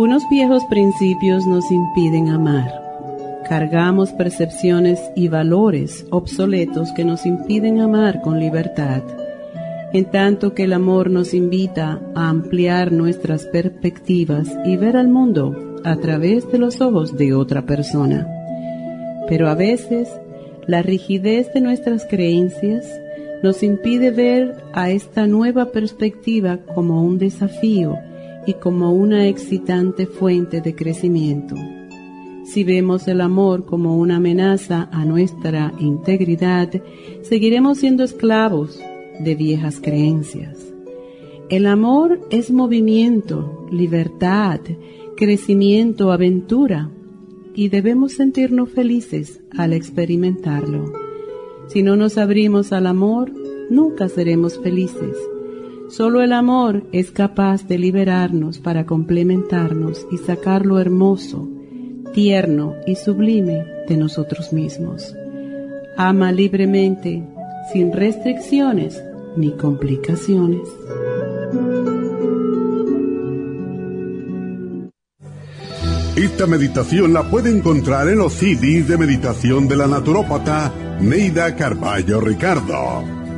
Unos viejos principios nos impiden amar. Cargamos percepciones y valores obsoletos que nos impiden amar con libertad, en tanto que el amor nos invita a ampliar nuestras perspectivas y ver al mundo a través de los ojos de otra persona. Pero a veces la rigidez de nuestras creencias nos impide ver a esta nueva perspectiva como un desafío y como una excitante fuente de crecimiento. Si vemos el amor como una amenaza a nuestra integridad, seguiremos siendo esclavos de viejas creencias. El amor es movimiento, libertad, crecimiento, aventura, y debemos sentirnos felices al experimentarlo. Si no nos abrimos al amor, nunca seremos felices Solo el amor es capaz de liberarnos para complementarnos y sacar lo hermoso, tierno y sublime de nosotros mismos. Ama libremente, sin restricciones ni complicaciones. Esta meditación la puede encontrar en los CDs de meditación de la naturópata Neida Carballo Ricardo.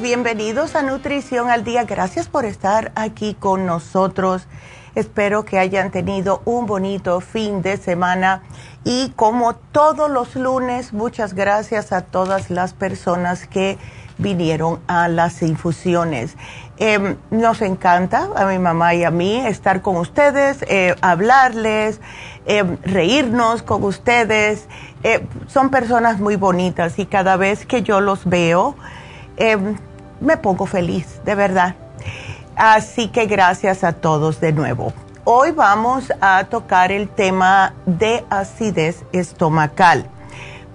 Bienvenidos a Nutrición al Día. Gracias por estar aquí con nosotros. Espero que hayan tenido un bonito fin de semana y como todos los lunes, muchas gracias a todas las personas que vinieron a las infusiones. Em, nos encanta a mi mamá y a mí estar con ustedes, eh, hablarles, em, reírnos con ustedes. Eh, son personas muy bonitas y cada vez que yo los veo, em, me pongo feliz, de verdad. Así que gracias a todos de nuevo. Hoy vamos a tocar el tema de acidez estomacal,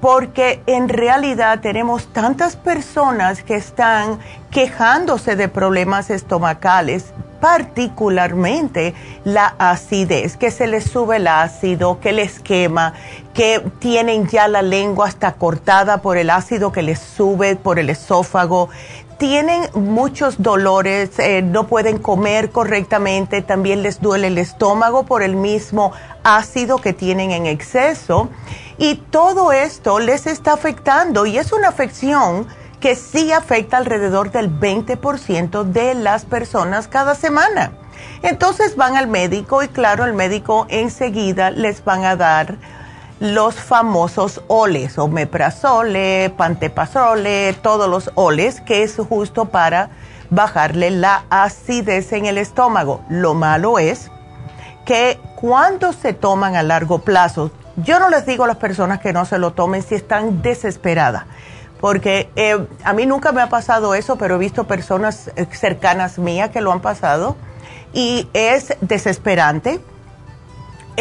porque en realidad tenemos tantas personas que están quejándose de problemas estomacales, particularmente la acidez, que se les sube el ácido, que les quema, que tienen ya la lengua hasta cortada por el ácido que les sube por el esófago tienen muchos dolores, eh, no pueden comer correctamente, también les duele el estómago por el mismo ácido que tienen en exceso y todo esto les está afectando y es una afección que sí afecta alrededor del 20% de las personas cada semana. Entonces van al médico y claro, el médico enseguida les van a dar los famosos oles, omeprazole, panteprazole, todos los oles, que es justo para bajarle la acidez en el estómago. Lo malo es que cuando se toman a largo plazo, yo no les digo a las personas que no se lo tomen si están desesperadas, porque eh, a mí nunca me ha pasado eso, pero he visto personas eh, cercanas mías que lo han pasado y es desesperante.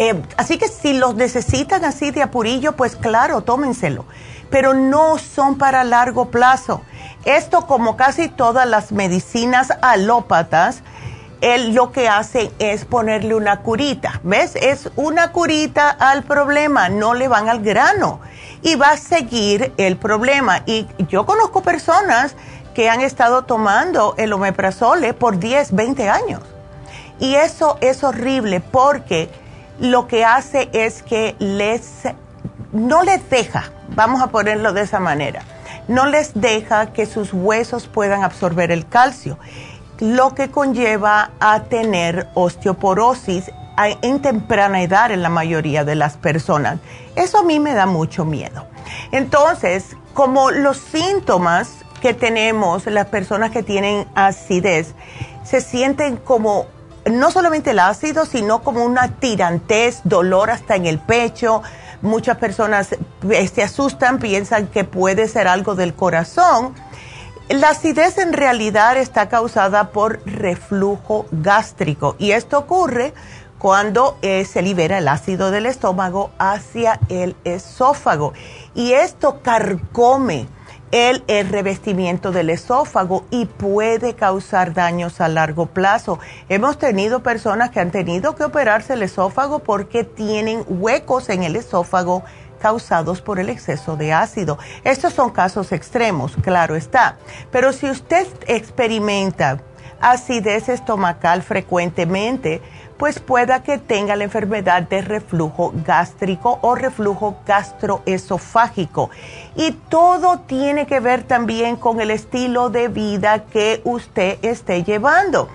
Eh, así que si los necesitan así de apurillo, pues claro, tómenselo, pero no son para largo plazo. Esto, como casi todas las medicinas alópatas, él lo que hace es ponerle una curita, ¿ves? Es una curita al problema, no le van al grano y va a seguir el problema. Y yo conozco personas que han estado tomando el omeprazole por 10, 20 años. Y eso es horrible porque lo que hace es que les, no les deja, vamos a ponerlo de esa manera, no les deja que sus huesos puedan absorber el calcio lo que conlleva a tener osteoporosis en temprana edad en la mayoría de las personas. Eso a mí me da mucho miedo. Entonces, como los síntomas que tenemos las personas que tienen acidez, se sienten como no solamente el ácido, sino como una tirantez, dolor hasta en el pecho. Muchas personas eh, se asustan, piensan que puede ser algo del corazón la acidez en realidad está causada por reflujo gástrico y esto ocurre cuando eh, se libera el ácido del estómago hacia el esófago y esto carcome el, revestimiento del esófago y puede causar daños a largo plazo. Hemos tenido personas que han tenido que operarse el esófago porque tienen huecos en el esófago causados por el exceso de ácido. Estos son casos extremos, claro está. Pero si usted experimenta acidez estomacal frecuentemente, pues pueda que tenga la enfermedad de reflujo gástrico o reflujo gastroesofágico. Y todo tiene que ver también con el estilo de vida que usted esté llevando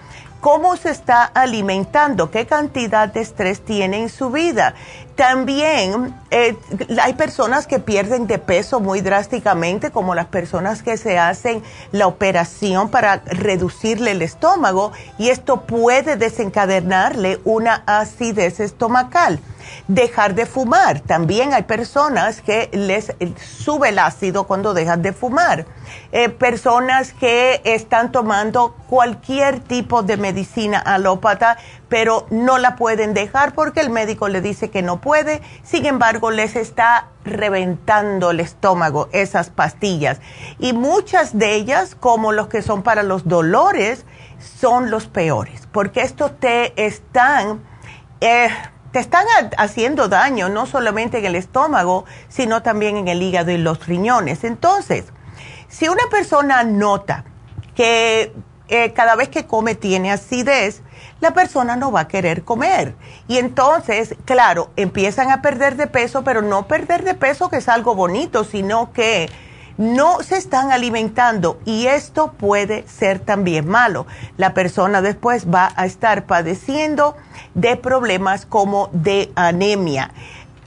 cómo se está alimentando, qué cantidad de estrés tiene en su vida. También eh, hay personas que pierden de peso muy drásticamente, como las personas que se hacen la operación para reducirle el estómago, y esto puede desencadenarle una acidez estomacal dejar de fumar. También hay personas que les eh, sube el ácido cuando dejan de fumar. Eh, personas que están tomando cualquier tipo de medicina alópata, pero no la pueden dejar porque el médico le dice que no puede. Sin embargo, les está reventando el estómago esas pastillas. Y muchas de ellas, como los que son para los dolores, son los peores, porque estos te están... Eh, te están haciendo daño no solamente en el estómago, sino también en el hígado y los riñones. Entonces, si una persona nota que eh, cada vez que come tiene acidez, la persona no va a querer comer. Y entonces, claro, empiezan a perder de peso, pero no perder de peso que es algo bonito, sino que no se están alimentando y esto puede ser también malo. La persona después va a estar padeciendo de problemas como de anemia.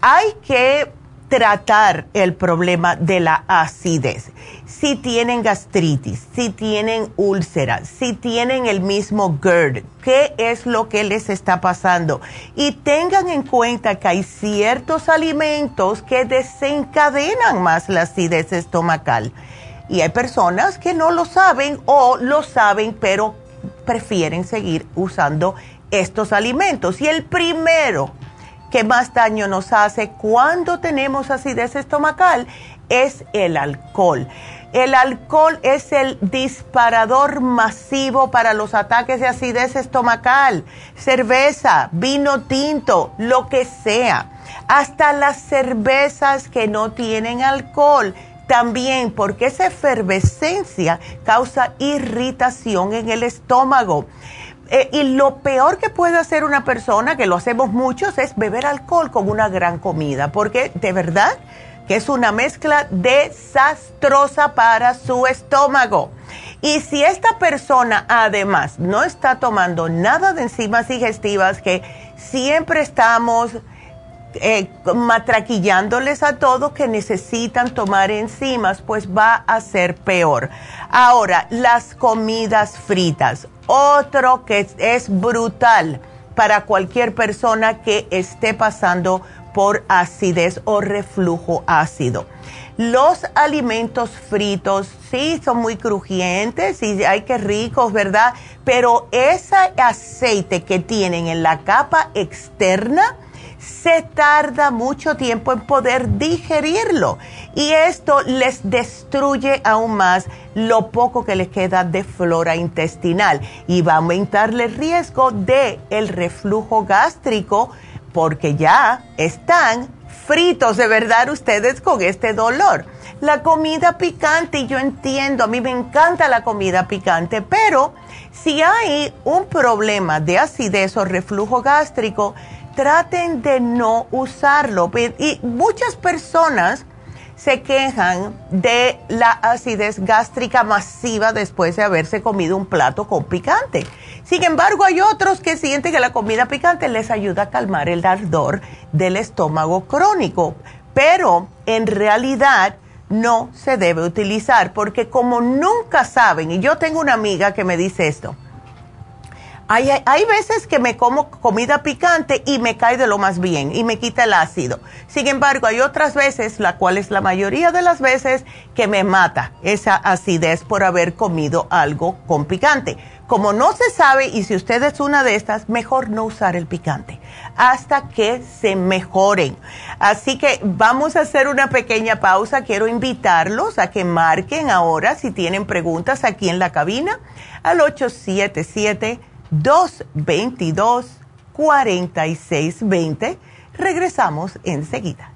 Hay que tratar el problema de la acidez. Si tienen gastritis, si tienen úlceras, si tienen el mismo GERD, qué es lo que les está pasando. Y tengan en cuenta que hay ciertos alimentos que desencadenan más la acidez estomacal. Y hay personas que no lo saben o lo saben, pero prefieren seguir usando estos alimentos. Y el primero que más daño nos hace cuando tenemos acidez estomacal es el alcohol. El alcohol es el disparador masivo para los ataques de acidez estomacal. Cerveza, vino tinto, lo que sea. Hasta las cervezas que no tienen alcohol también porque esa efervescencia causa irritación en el estómago. Eh, y lo peor que puede hacer una persona, que lo hacemos muchos, es beber alcohol con una gran comida, porque de verdad que es una mezcla desastrosa para su estómago. Y si esta persona además no está tomando nada de enzimas digestivas, que siempre estamos eh, matraquillándoles a todo que necesitan tomar enzimas, pues va a ser peor. Ahora, las comidas fritas, otro que es brutal para cualquier persona que esté pasando por acidez o reflujo ácido. Los alimentos fritos sí son muy crujientes y hay que ricos, ¿verdad? Pero ese aceite que tienen en la capa externa se tarda mucho tiempo en poder digerirlo y esto les destruye aún más lo poco que les queda de flora intestinal y va a aumentarle el riesgo de el reflujo gástrico porque ya están fritos de verdad ustedes con este dolor. La comida picante, y yo entiendo, a mí me encanta la comida picante, pero si hay un problema de acidez o reflujo gástrico, traten de no usarlo. Y muchas personas se quejan de la acidez gástrica masiva después de haberse comido un plato con picante. Sin embargo, hay otros que sienten que la comida picante les ayuda a calmar el ardor del estómago crónico, pero en realidad no se debe utilizar porque como nunca saben, y yo tengo una amiga que me dice esto, hay, hay, veces que me como comida picante y me cae de lo más bien y me quita el ácido. Sin embargo, hay otras veces, la cual es la mayoría de las veces, que me mata esa acidez por haber comido algo con picante. Como no se sabe, y si usted es una de estas, mejor no usar el picante hasta que se mejoren. Así que vamos a hacer una pequeña pausa. Quiero invitarlos a que marquen ahora si tienen preguntas aquí en la cabina al 877 222-4620. Regresamos enseguida.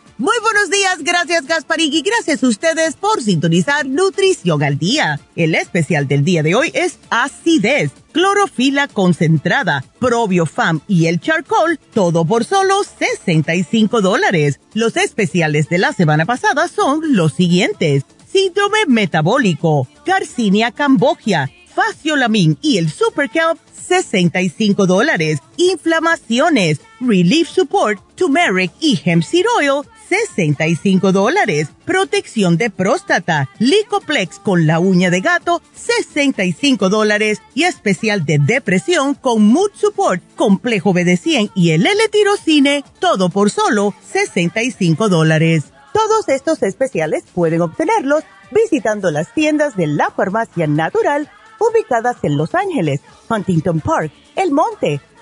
Muy buenos días, gracias Gasparín y gracias a ustedes por sintonizar Nutrición al Día. El especial del día de hoy es acidez, clorofila concentrada, probiofam y el charcoal, todo por solo 65 dólares. Los especiales de la semana pasada son los siguientes. Síndrome metabólico, Garcinia cambogia, faciolamin y el Super 65 dólares. Inflamaciones, Relief Support, Turmeric y Hemp Seed Oil, 65 dólares. Protección de próstata, Licoplex con la uña de gato, 65 dólares. Y especial de depresión con Mood Support, Complejo BD100 y el L-Tirocine, todo por solo 65 dólares. Todos estos especiales pueden obtenerlos visitando las tiendas de la farmacia natural ubicadas en Los Ángeles, Huntington Park, El Monte,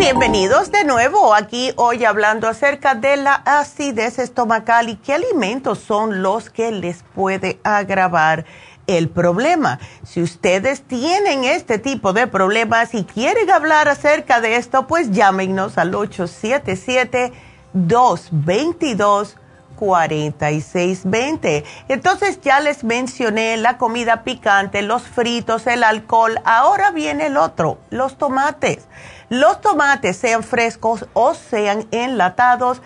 Bienvenidos de nuevo aquí hoy hablando acerca de la acidez estomacal y qué alimentos son los que les puede agravar el problema. Si ustedes tienen este tipo de problemas y quieren hablar acerca de esto, pues llámenos al 877-222-4620. Entonces ya les mencioné la comida picante, los fritos, el alcohol. Ahora viene el otro, los tomates. Los tomates, sean frescos o sean enlatados,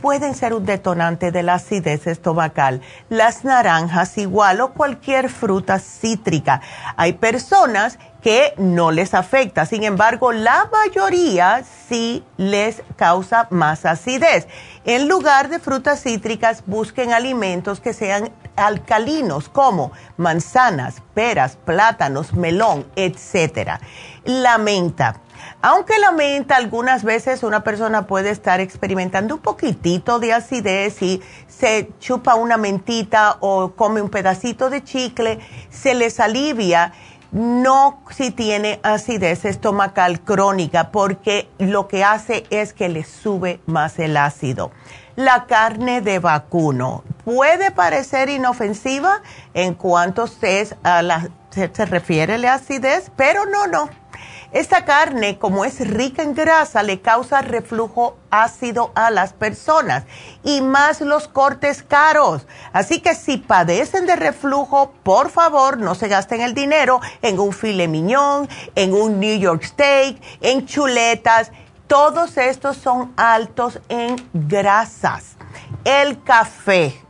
pueden ser un detonante de la acidez estomacal. Las naranjas igual o cualquier fruta cítrica. Hay personas que no les afecta, sin embargo, la mayoría sí les causa más acidez. En lugar de frutas cítricas, busquen alimentos que sean alcalinos como manzanas, peras, plátanos, melón, etc. La menta aunque la menta algunas veces una persona puede estar experimentando un poquitito de acidez y se chupa una mentita o come un pedacito de chicle, se les alivia, no si tiene acidez estomacal crónica, porque lo que hace es que le sube más el ácido. La carne de vacuno puede parecer inofensiva en cuanto se, se refiere a la acidez, pero no, no esta carne, como es rica en grasa, le causa reflujo ácido a las personas y más los cortes caros. Así que si padecen de reflujo, por favor, no se gasten el dinero en un filet mignon, en un New York steak, en chuletas. Todos estos son altos en grasas. El café.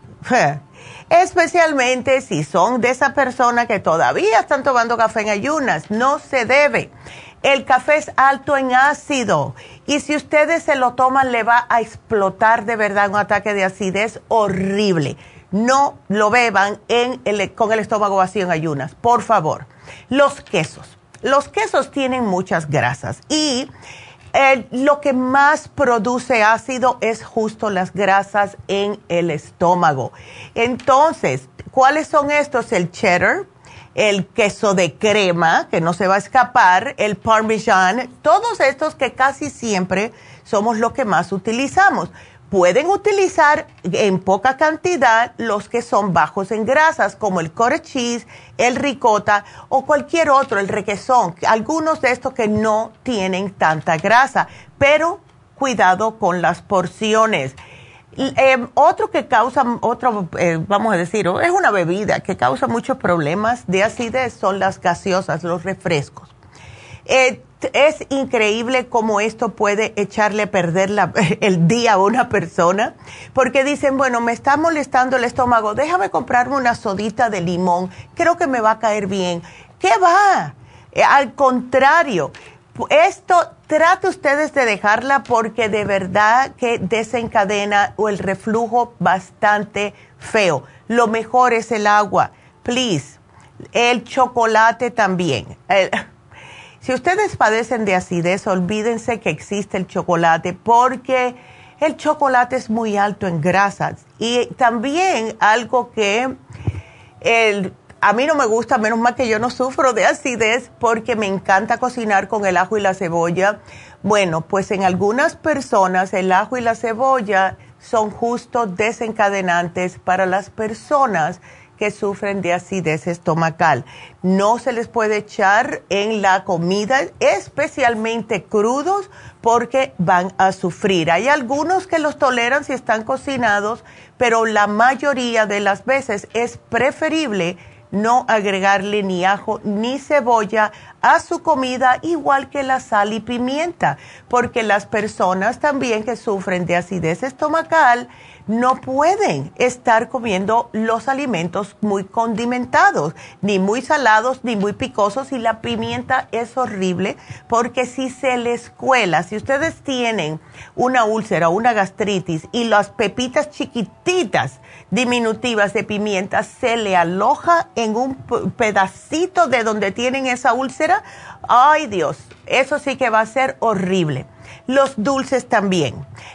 Especialmente si son de esa persona que todavía están tomando café en ayunas, no se debe. El café es alto en ácido y si ustedes se lo toman le va a explotar de verdad un ataque de acidez horrible. No lo beban con el estómago vacío en ayunas, por favor. Los quesos. Los quesos tienen muchas grasas y eh, lo que más produce ácido es justo las grasas en el estómago. Entonces, ¿cuáles son estos? El cheddar, el queso de crema, que no se va a escapar, el parmesan, todos estos que casi siempre somos los que más utilizamos. Pueden utilizar en poca cantidad los que son bajos en grasas, como el cottage cheese, el ricota o cualquier otro, el requesón, algunos de estos que no tienen tanta grasa, pero cuidado con las porciones. Eh, otro que causa, otro, eh, vamos a decir, es una bebida que causa muchos problemas de acidez son las gaseosas, los refrescos. Eh, es increíble cómo esto puede echarle a perder el día a una persona, porque dicen, bueno, me está molestando el estómago, déjame comprarme una sodita de limón, creo que me va a caer bien. ¿Qué va? al contrario, esto trate ustedes de dejarla porque de verdad que desencadena o el reflujo bastante feo. Lo mejor es el agua, please. El chocolate también. si ustedes padecen de acidez, olvídense que existe el chocolate porque el chocolate es muy alto en grasas. Y también algo que el a mí no me gusta, menos mal que yo no sufro de acidez porque me encanta cocinar con el ajo y la cebolla. Bueno, pues en algunas personas el ajo y la cebolla son justo desencadenantes para las personas que sufren de acidez estomacal. No se les puede echar en la comida, especialmente crudos, porque van a sufrir. Hay algunos que los toleran si están cocinados, pero la mayoría de las veces es preferible no agregarle ni ajo ni cebolla a su comida, igual que la sal y pimienta, porque las personas también que sufren de acidez estomacal no pueden estar comiendo los alimentos muy condimentados, ni muy salados, ni muy picosos, y la pimienta es horrible porque si se les cuela, si ustedes tienen una úlcera, una gastritis y las pepitas chiquititas, diminutivas de pimienta se le aloja en un pedacito de donde tienen esa úlcera, ay Dios, eso sí que va a ser horrible. Los dulces también.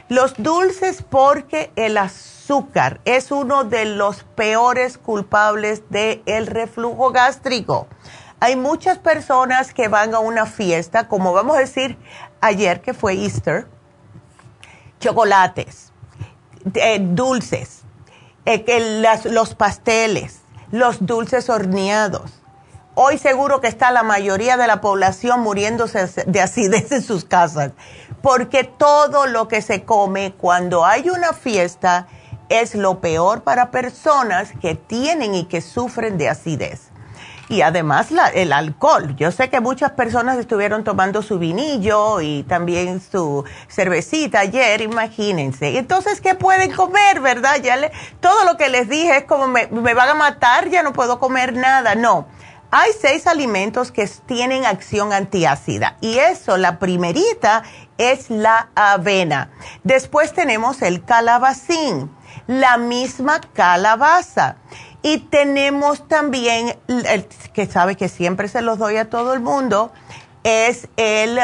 Los dulces porque el azúcar es uno de los peores culpables del el reflujo gástrico. Hay muchas personas que van a una fiesta, como vamos a decir ayer que fue Easter, chocolates, eh, dulces, eh, los pasteles, los dulces horneados. Hoy seguro que está la mayoría de la población muriéndose de acidez en sus casas, porque todo lo que se come cuando hay una fiesta es lo peor para personas que tienen y que sufren de acidez y además el alcohol. Yo sé que muchas personas estuvieron tomando su vinillo y también su cervecita ayer, imagínense. Entonces, ¿qué pueden comer, verdad? Ya le, todo lo que les dije es como me, me van a matar, ya no puedo comer nada. No. Hay seis alimentos que tienen acción antiácida y eso, la primerita es la avena. Después tenemos el calabacín, la misma calabaza. Y tenemos también, el, que sabe que siempre se los doy a todo el mundo, es el,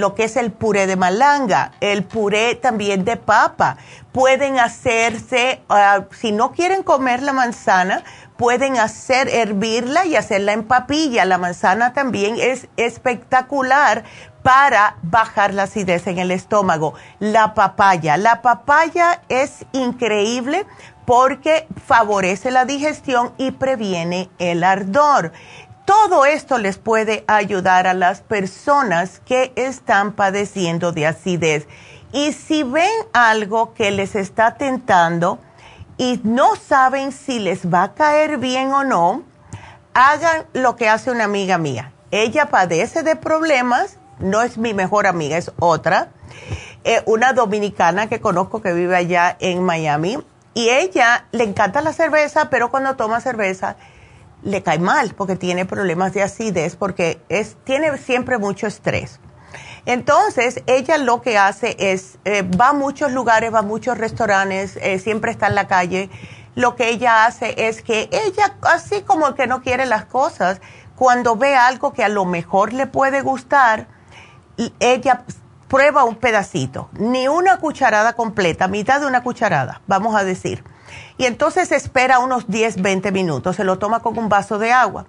lo que es el puré de malanga, el puré también de papa. Pueden hacerse, ah, si no quieren comer la manzana, pueden hacer hervirla y hacerla en papilla. La manzana también es espectacular para bajar la acidez en el estómago. La papaya, la papaya es increíble porque favorece la digestión y previene el ardor. Todo esto les puede ayudar a las personas que están padeciendo de acidez. Y si ven algo que les está tentando y no saben si les va a caer bien o no, hagan lo que hace una amiga mía. Ella padece de problemas, no es mi mejor amiga, es otra, eh, una dominicana que conozco que vive allá en Miami y ella le encanta la cerveza, pero cuando toma cerveza le cae mal porque tiene problemas de acidez, porque es, tiene siempre mucho estrés. Entonces, ella lo que hace es, eh, va a muchos lugares, va a muchos restaurantes, eh, siempre está en la calle. Lo que ella hace es que ella, así como que no quiere las cosas, cuando ve algo que a lo mejor le puede gustar, ella prueba un pedacito, ni una cucharada completa, mitad de una cucharada, vamos a decir. Y entonces espera unos 10, 20 minutos, se lo toma con un vaso de agua.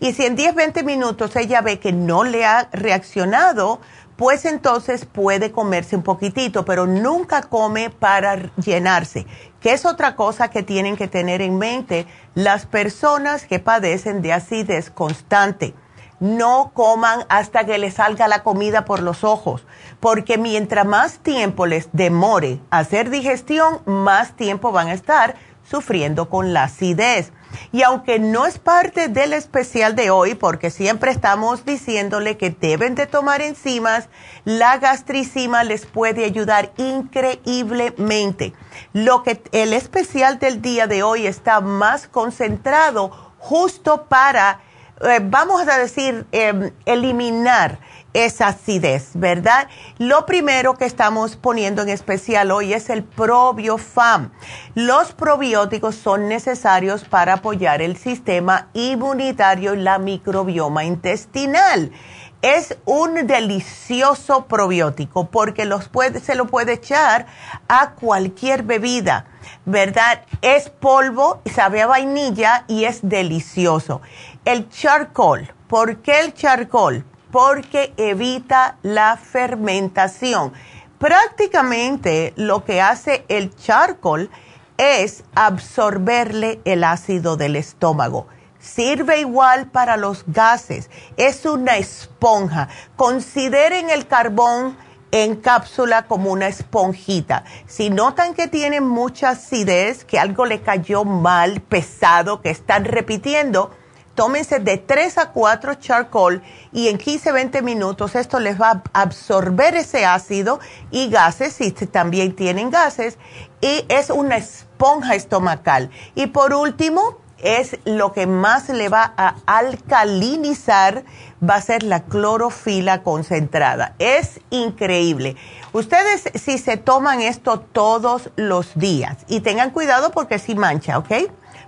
Y si en 10, 20 minutos ella ve que no le ha reaccionado, pues entonces puede comerse un poquitito, pero nunca come para llenarse, que es otra cosa que tienen que tener en mente las personas que padecen de acidez constante no coman hasta que les salga la comida por los ojos, porque mientras más tiempo les demore hacer digestión, más tiempo van a estar sufriendo con la acidez. Y aunque no es parte del especial de hoy, porque siempre estamos diciéndole que deben de tomar enzimas, la gastricima les puede ayudar increíblemente. Lo que el especial del día de hoy está más concentrado justo para eh, vamos a decir, em, eliminar esa acidez, ¿verdad? Lo primero que estamos poniendo en especial hoy es el probiofam. Los probióticos son necesarios para apoyar el sistema inmunitario y la microbioma intestinal. Es un delicioso probiótico porque los puede, se lo puede echar a cualquier bebida ¿verdad? Es polvo, sabe a vainilla y es delicioso. El charcoal, ¿por qué el charcoal? Porque evita la fermentación. Prácticamente lo que hace el charcoal es absorberle el ácido del estómago. Sirve igual para los gases. Es una esponja. Consideren el carbón en cápsula como una esponjita. Si notan que tienen mucha acidez, que algo le cayó mal, pesado, que están repitiendo, tómense de 3 a 4 charcoal y en 15, 20 minutos esto les va a absorber ese ácido y gases, si también tienen gases, y es una esponja estomacal. Y por último, es lo que más le va a alcalinizar va a ser la clorofila concentrada. Es increíble. Ustedes si se toman esto todos los días y tengan cuidado porque si mancha, ¿ok?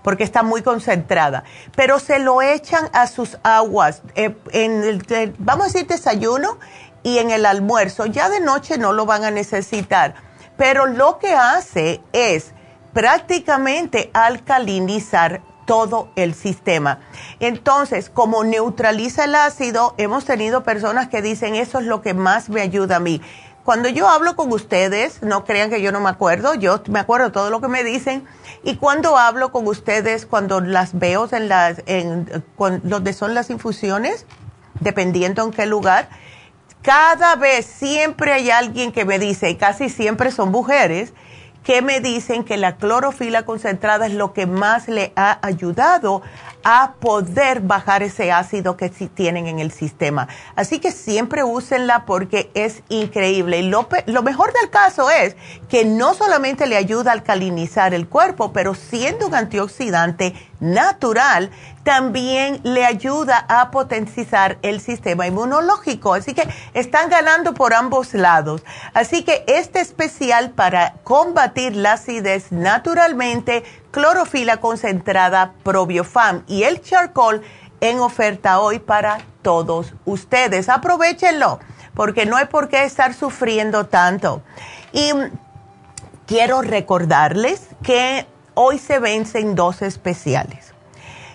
Porque está muy concentrada. Pero se lo echan a sus aguas eh, en el, vamos a decir desayuno y en el almuerzo. Ya de noche no lo van a necesitar. Pero lo que hace es prácticamente alcalinizar todo el sistema. Entonces, como neutraliza el ácido, hemos tenido personas que dicen, eso es lo que más me ayuda a mí. Cuando yo hablo con ustedes, no crean que yo no me acuerdo, yo me acuerdo todo lo que me dicen. Y cuando hablo con ustedes, cuando las veo en las, en, donde son las infusiones, dependiendo en qué lugar, cada vez siempre hay alguien que me dice, y casi siempre son mujeres, que me dicen que la clorofila concentrada es lo que más le ha ayudado a poder bajar ese ácido que tienen en el sistema. Así que siempre úsenla porque es increíble. Lo, lo, mejor del caso es que no solamente le ayuda a alcalinizar el cuerpo, pero siendo un antioxidante natural, también le ayuda a potenciar el sistema inmunológico. Así que están ganando por ambos lados. Así que este especial para combatir la acidez naturalmente, clorofila concentrada Probiofam y el charcoal en oferta hoy para todos ustedes. Aprovechenlo porque no hay por qué estar sufriendo tanto. Y quiero recordarles que hoy se vencen dos especiales.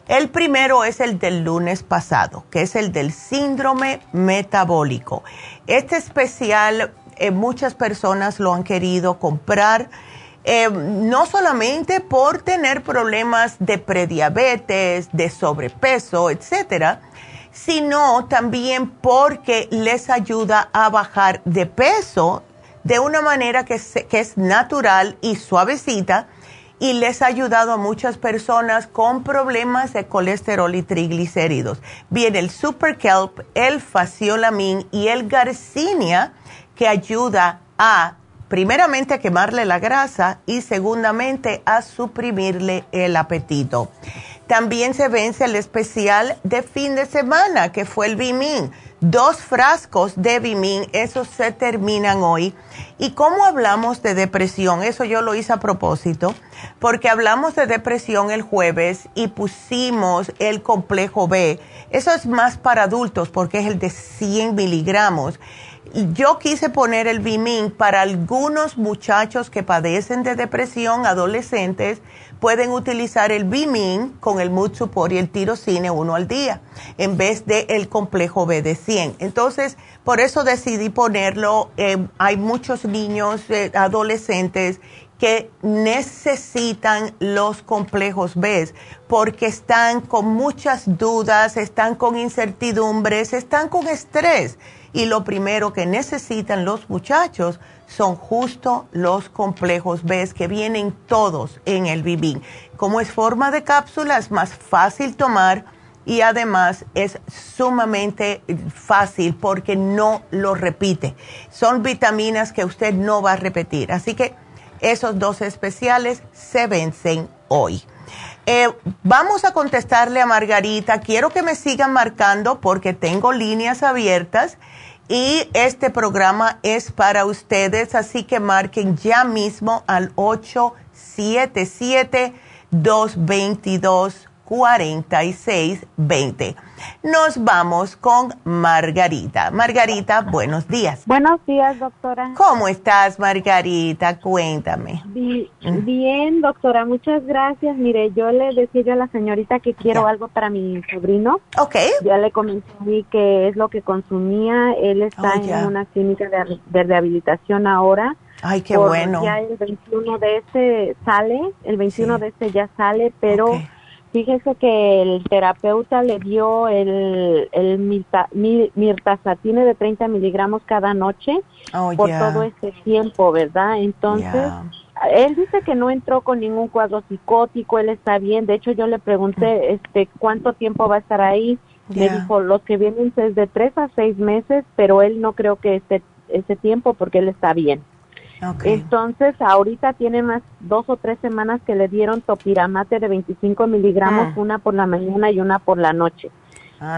El primero es el del lunes pasado, que es el del síndrome metabólico. Este especial eh, muchas personas lo han querido comprar, eh, no solamente por tener problemas de prediabetes, de sobrepeso, etcétera, sino también porque les ayuda a bajar de peso de una manera que, que es natural y suavecita y les ha ayudado a muchas personas con problemas de colesterol y triglicéridos. Viene el Super Kelp, el Faciolamin y el Garcinia que ayuda a primeramente a quemarle la grasa y segundamente a suprimirle el apetito. También se vence el especial de fin de semana que fue el Bimin dos frascos de Bimin, esos se terminan hoy. ¿Y cómo hablamos de depresión? Eso yo lo hice a propósito, porque hablamos de depresión el jueves y pusimos el complejo B. Eso es más para adultos porque es el de 100 miligramos. Yo quise poner el Bimin para algunos muchachos que padecen de depresión, adolescentes, pueden utilizar el Bimin con el Mood Support y el tirocine uno al día, en vez de el complejo B de 100. Entonces, por eso decidí ponerlo. Eh, hay muchos niños, eh, adolescentes que necesitan los complejos B porque están con muchas dudas, están con incertidumbres, están con estrés. Y lo primero que necesitan los muchachos son justo los complejos B que vienen todos en el Vivin. Como es forma de cápsula, es más fácil tomar y además es sumamente fácil porque no lo repite. Son vitaminas que usted no va a repetir. Así que esos dos especiales se vencen hoy. Eh, vamos a contestarle a Margarita. Quiero que me sigan marcando porque tengo líneas abiertas y este programa es para ustedes, así que marquen ya mismo al 877-222-4620. Nos vamos con Margarita. Margarita, buenos días. Buenos días, doctora. ¿Cómo estás, Margarita? Cuéntame. Mm. Bien, doctora, muchas gracias. Mire, yo le decía a la señorita que quiero algo para mi sobrino. Ok. Ya le comenté que es lo que consumía. Él está oh, en una clínica de, rehabilitación ahora. Ay, qué bueno. Ya el 21 de este sale, el 21 de este ya sale, pero... Fíjese que el terapeuta le dio el, el mirtazatine de 30 miligramos cada noche oh, por todo este tiempo, ¿verdad? Entonces, él dice que no entró con ningún cuadro psicótico, él está bien. De hecho, yo le pregunté mm. este cuánto tiempo va a estar ahí. Me dijo, los que vienen es de tres a seis meses, pero él no creo que esté ese tiempo porque él está bien. Entonces, ahorita tiene unas dos o tres semanas que le dieron topiramate de 25 miligramos, ah. una por la mañana y una por la noche.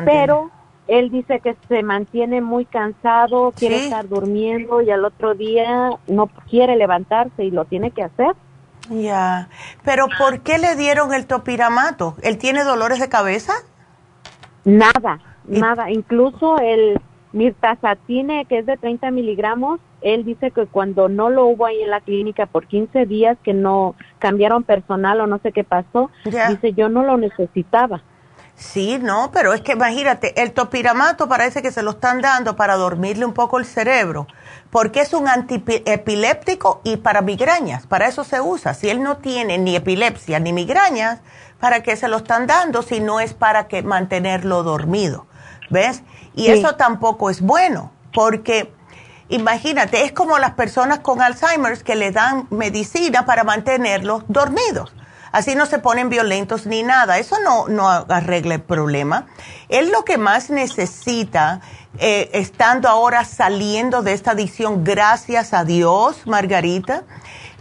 Pero él dice que se mantiene muy cansado, quiere estar durmiendo y al otro día no quiere levantarse y lo tiene que hacer. Ya, pero ¿por qué le dieron el topiramato? ¿Él tiene dolores de cabeza? Nada, nada. Incluso el mirtazatine, que es de 30 miligramos, él dice que cuando no lo hubo ahí en la clínica por 15 días, que no cambiaron personal o no sé qué pasó, dice yo no lo necesitaba. Sí, no, pero es que imagínate, el topiramato parece que se lo están dando para dormirle un poco el cerebro, porque es un antiepiléptico y para migrañas, para eso se usa. Si él no tiene ni epilepsia ni migrañas, ¿para qué se lo están dando si no es para que mantenerlo dormido? ¿Ves? Y eso tampoco es bueno, porque imagínate, es como las personas con Alzheimer que le dan medicina para mantenerlos dormidos Así no se ponen violentos ni nada. Eso no, no arregla el problema. Él lo que más necesita, eh, estando ahora saliendo de esta adicción, gracias a Dios, Margarita,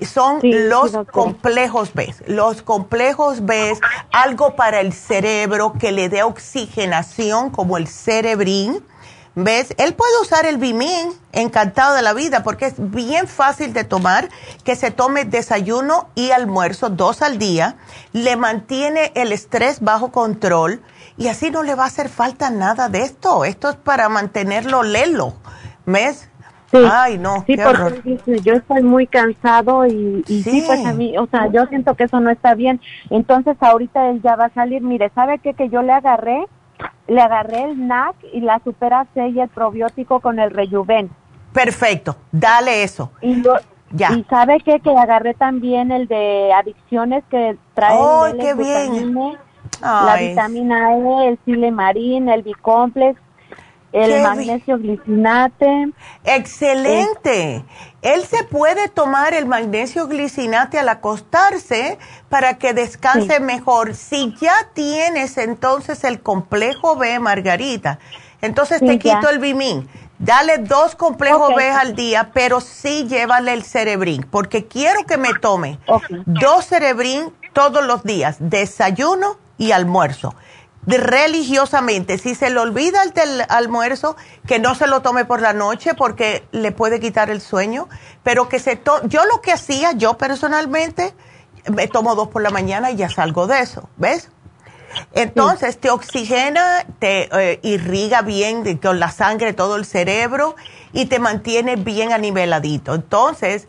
son los complejos B. Los complejos B, algo para el cerebro que le dé oxigenación, como el cerebrín ¿Ves? Él puede usar el Bimin, encantado de la vida, porque es bien fácil de tomar, que se tome desayuno y almuerzo dos al día, le mantiene el estrés bajo control y así no le va a hacer falta nada de esto. Esto es para mantenerlo lelo, ¿ves? Ay, no, sí, porque yo estoy muy cansado y, sí. pues a mí, o sea, yo siento que eso no está bien. Entonces ahorita él ya va a salir, mire, ¿sabe qué? Que yo le agarré le agarré el NAC y la Supera C y el probiótico con el Rejuven. Perfecto, dale eso. Y, ya. y sabe qué? que agarré también el de adicciones que trae oh, qué bien. la vitamina E, el Silemarín, el Bicomplex, el magnesio glicinate. Excelente. Él se puede tomar el magnesio glicinate al acostarse para que descanse mejor. Si ya tienes entonces el complejo B, Margarita, entonces te quito el Bimin. Dale dos complejos B al día, pero sí llévale el cerebrín, porque quiero que me tome dos cerebrín todos los días, desayuno y almuerzo religiosamente. Si se le olvida el almuerzo, que no se lo tome por la noche porque le puede quitar el sueño, pero que se to yo lo que hacía, yo personalmente, me tomo dos por la mañana y ya salgo de eso, ¿ves? Entonces te oxigena, te eh, irriga bien con la sangre todo el cerebro y te mantiene bien aniveladito. Entonces,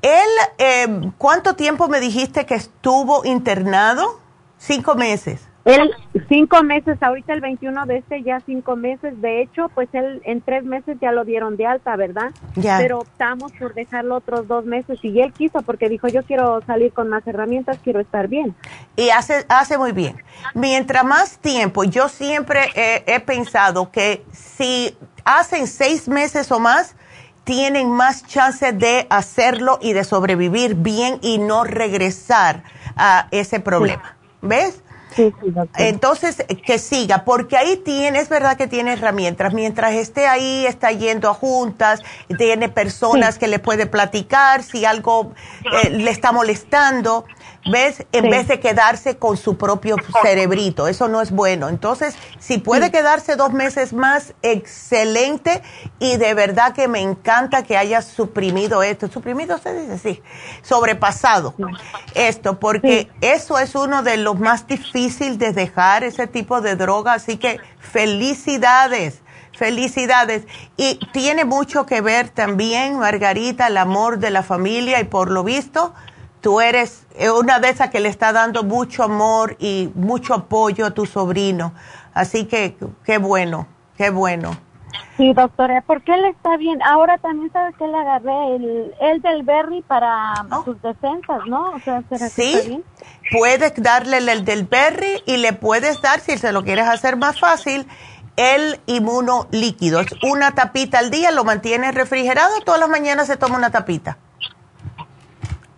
él, eh, ¿cuánto tiempo me dijiste que estuvo internado? Cinco meses. Él, cinco meses, ahorita el 21 de este ya cinco meses, de hecho, pues él en tres meses ya lo dieron de alta, ¿verdad? Ya. Pero optamos por dejarlo otros dos meses y él quiso porque dijo, yo quiero salir con más herramientas, quiero estar bien. Y hace, hace muy bien. Mientras más tiempo, yo siempre he pensado que si hacen seis meses o más, tienen más chance de hacerlo y de sobrevivir bien y no regresar a ese problema. ¿Ves? Entonces, que siga, porque ahí tiene, es verdad que tiene herramientas. Mientras esté ahí, está yendo a juntas, tiene personas que le puede platicar si algo eh, le está molestando. ¿Ves? En vez de quedarse con su propio cerebrito. Eso no es bueno. Entonces, si puede quedarse dos meses más, excelente. Y de verdad que me encanta que haya suprimido esto. Suprimido se dice sí. Sobrepasado esto, porque eso es uno de los más difíciles de dejar ese tipo de droga. Así que felicidades. Felicidades. Y tiene mucho que ver también, Margarita, el amor de la familia y por lo visto, tú eres una de esas que le está dando mucho amor y mucho apoyo a tu sobrino. Así que qué bueno, qué bueno. Sí, doctora, porque él está bien. Ahora también sabes que le agarré el, el del berry para oh. sus defensas, ¿no? O sea, sí, puedes darle el del berry y le puedes dar, si se lo quieres hacer más fácil, el inmuno líquido. Es una tapita al día, lo mantienes refrigerado, todas las mañanas se toma una tapita.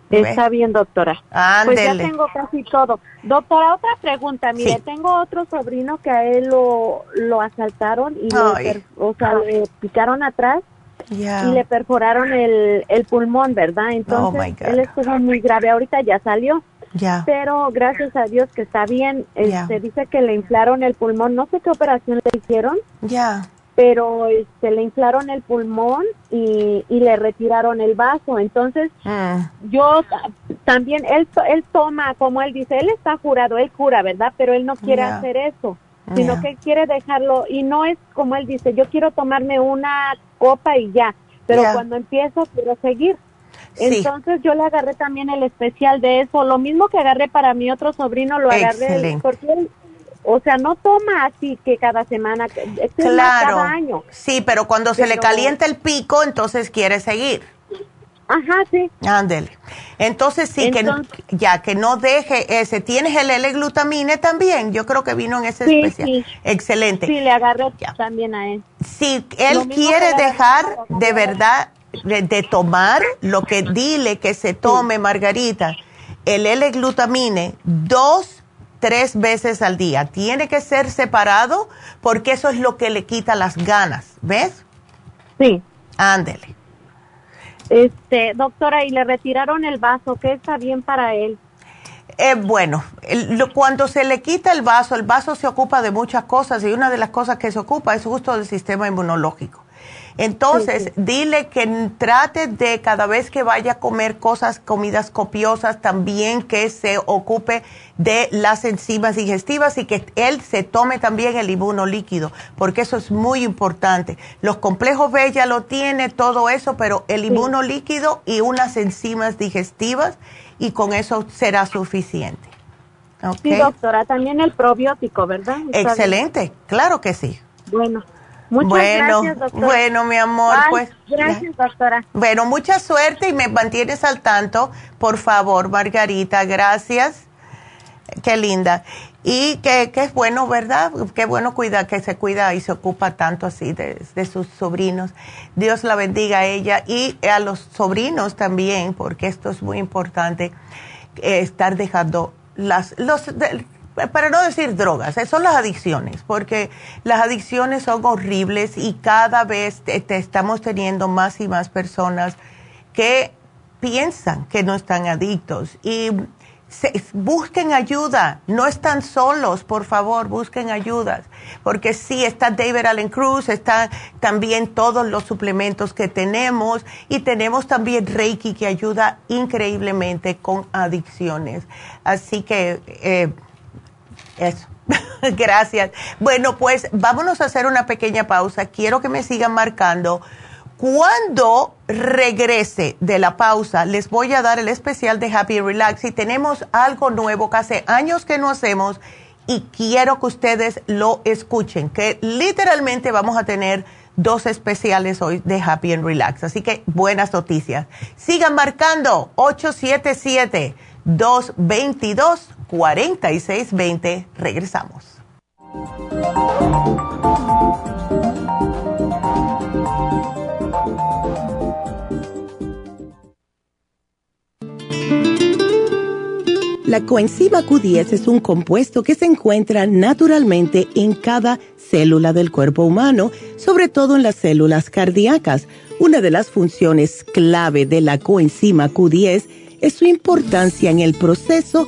Está bien, doctora. Pues ya tengo casi todo. Doctora, otra pregunta. Mire, tengo otro sobrino que a él lo, lo asaltaron y le, o sea, le picaron atrás y le perforaron el, el pulmón, ¿verdad? Entonces, oh, él estuvo muy grave. Ahorita ya salió. Ya. Pero gracias a Dios que está bien. Este, dice que le inflaron el pulmón. No sé qué operación le hicieron. Ya. Pero este, le inflaron el pulmón y, y le retiraron el vaso. Entonces, mm. yo también, él, él toma, como él dice, él está jurado, él cura, ¿verdad? Pero él no quiere hacer eso sino que él quiere dejarlo y no es como él dice, yo quiero tomarme una copa y ya, pero cuando empiezo quiero seguir. Entonces yo le agarré también el especial de eso, lo mismo que agarré para mi otro sobrino, lo agarré porque él, o sea, no toma así que cada semana, claro. cada año. Sí, pero cuando se le calienta el pico, entonces quiere seguir. Ajá, sí. Ándele. Entonces sí, que ya que no deje ese. ¿Tienes el L-glutamine también? Yo creo que vino en ese especial. Sí. Excelente. Sí, le agarré también a él. Si él quiere dejar de verdad de, tomar, lo que dile que se tome, Margarita, el L-glutamine dos, tres veces al día. Tiene que ser separado porque eso es lo que le quita las ganas. ¿Ves? Sí. Ándele. Este, doctora, y le retiraron el vaso, ¿qué está bien para él? Eh, bueno, cuando se le quita el vaso, el vaso se ocupa de muchas cosas y una de las cosas que se ocupa es justo del sistema inmunológico. Entonces, dile que trate de cada vez que vaya a comer cosas, comidas copiosas, también que se ocupe de las enzimas digestivas y que él se tome también el inmunolíquido, porque eso es muy importante. Los complejos B ya lo tiene, todo eso, pero el inmunolíquido y unas enzimas digestivas y con eso será suficiente. Sí, doctora, también el probiótico, ¿verdad? Excelente, claro que sí. Bueno, Muchas bueno, gracias, doctora. Bueno, mi amor, pues. Gracias, doctora. Bueno, mucha suerte y me mantienes al tanto, por favor, Margarita. Gracias. Qué linda. Y que, es bueno, ¿verdad? Qué bueno cuida, que se cuida y se ocupa tanto así de, sus sobrinos. Dios la bendiga a ella y a los sobrinos también, porque esto es muy importante, eh, estar dejando las, los, para no decir drogas, son las adicciones, porque las adicciones son horribles y cada vez te, estamos teniendo más y más personas que piensan que no están adictos y busquen ayuda, no están solos, por favor, busquen ayuda, porque sí, está David Allen Cruz, están también todos los suplementos que tenemos y tenemos también Reiki que ayuda increíblemente con adicciones. Así que... Eh, eso. Gracias. Bueno, pues vámonos a hacer una pequeña pausa. Quiero que me sigan marcando. Cuando regrese de la pausa, les voy a dar el especial de Happy Relax y tenemos algo nuevo que hace años que no hacemos y quiero que ustedes lo escuchen, que literalmente vamos a tener dos especiales hoy de Happy and Relax. Así que buenas noticias. Sigan marcando 877 222 4620. Regresamos. La coenzima Q10 es un compuesto que se encuentra naturalmente en cada célula del cuerpo humano, sobre todo en las células cardíacas. Una de las funciones clave de la coenzima Q10 es su importancia en el proceso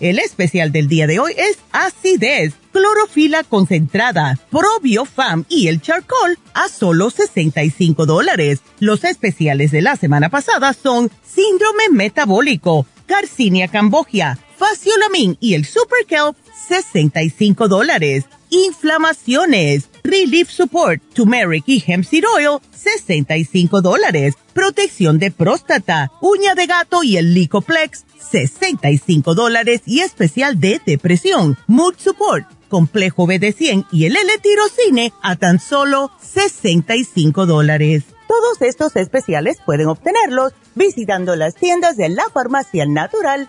El especial del día de hoy es acidez, clorofila concentrada, probiofam y el charcoal a solo 65 dólares. Los especiales de la semana pasada son síndrome metabólico, Garcinia cambogia, faciolamin y el super kelp 65 dólares. Inflamaciones, Relief Support, Turmeric y Hemp Seed Oil, 65 dólares. Protección de próstata, uña de gato y el Licoplex, 65 dólares. Y especial de depresión, Mood Support, Complejo BD100 y el L-Tirocine a tan solo 65 dólares. Todos estos especiales pueden obtenerlos visitando las tiendas de la Farmacia Natural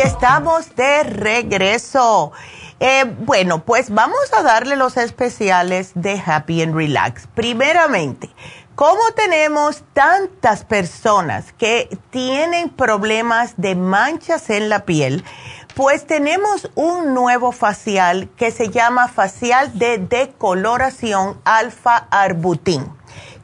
Estamos de regreso. Eh, bueno, pues vamos a darle los especiales de Happy and Relax. Primeramente, como tenemos tantas personas que tienen problemas de manchas en la piel, pues tenemos un nuevo facial que se llama facial de decoloración alfa arbutin.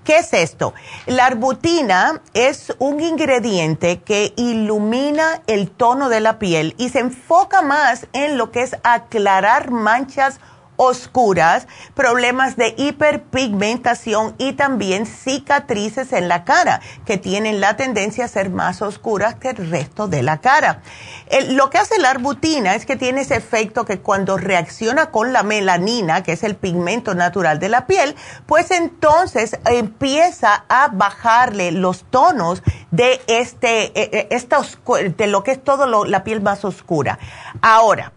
¿Qué es esto? La arbutina es un ingrediente que ilumina el tono de la piel y se enfoca más en lo que es aclarar manchas oscuras, problemas de hiperpigmentación y también cicatrices en la cara, que tienen la tendencia a ser más oscuras que el resto de la cara. lo que hace la arbutina es que tiene ese efecto que cuando reacciona con la melanina, que es el pigmento natural de la piel, pues entonces empieza a bajarle los tonos de este, e, e, esta de lo que es todo la piel más oscura. Ahora,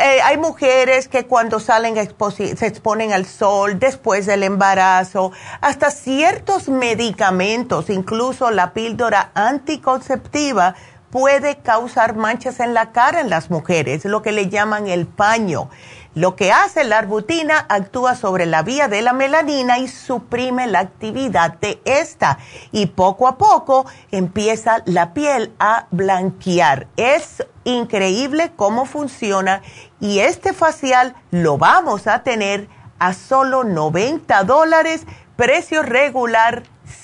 eh, hay mujeres que cuando salen se exponen al sol después del embarazo, hasta ciertos medicamentos, incluso la píldora anticonceptiva, puede causar manchas en la cara en las mujeres, lo que le llaman el paño. Lo que hace la arbutina actúa sobre la vía de la melanina y suprime la actividad de esta. Y poco a poco empieza la piel a blanquear. Es increíble cómo funciona y este facial lo vamos a tener a solo 90 dólares, precio regular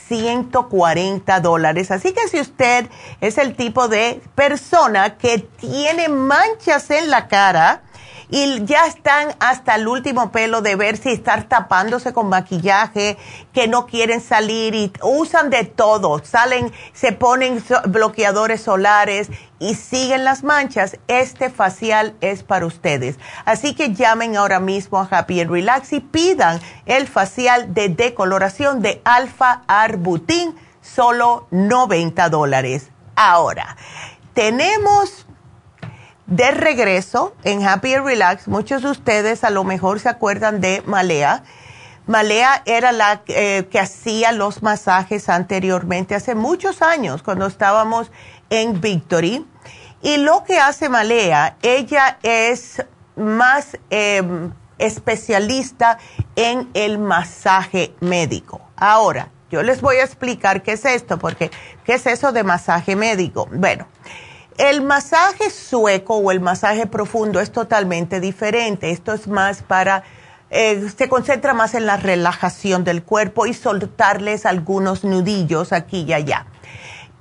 140 dólares. Así que si usted es el tipo de persona que tiene manchas en la cara, y ya están hasta el último pelo de ver si estar tapándose con maquillaje, que no quieren salir y usan de todo, salen, se ponen bloqueadores solares y siguen las manchas, este facial es para ustedes. Así que llamen ahora mismo a Happy and Relax y pidan el facial de decoloración de Alfa Arbutin, solo 90 dólares. Ahora, tenemos de regreso en Happy and Relax, muchos de ustedes a lo mejor se acuerdan de Malea. Malea era la eh, que hacía los masajes anteriormente, hace muchos años, cuando estábamos en Victory. Y lo que hace Malea, ella es más em, especialista en el masaje médico. Ahora, yo les voy a explicar qué es esto, porque ¿qué es eso de masaje médico? Bueno, el masaje sueco o el masaje profundo es totalmente diferente. Esto es más para, eh, se concentra más en la relajación del cuerpo y soltarles algunos nudillos aquí y allá.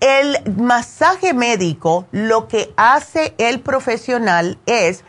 El masaje médico, lo que hace el profesional es,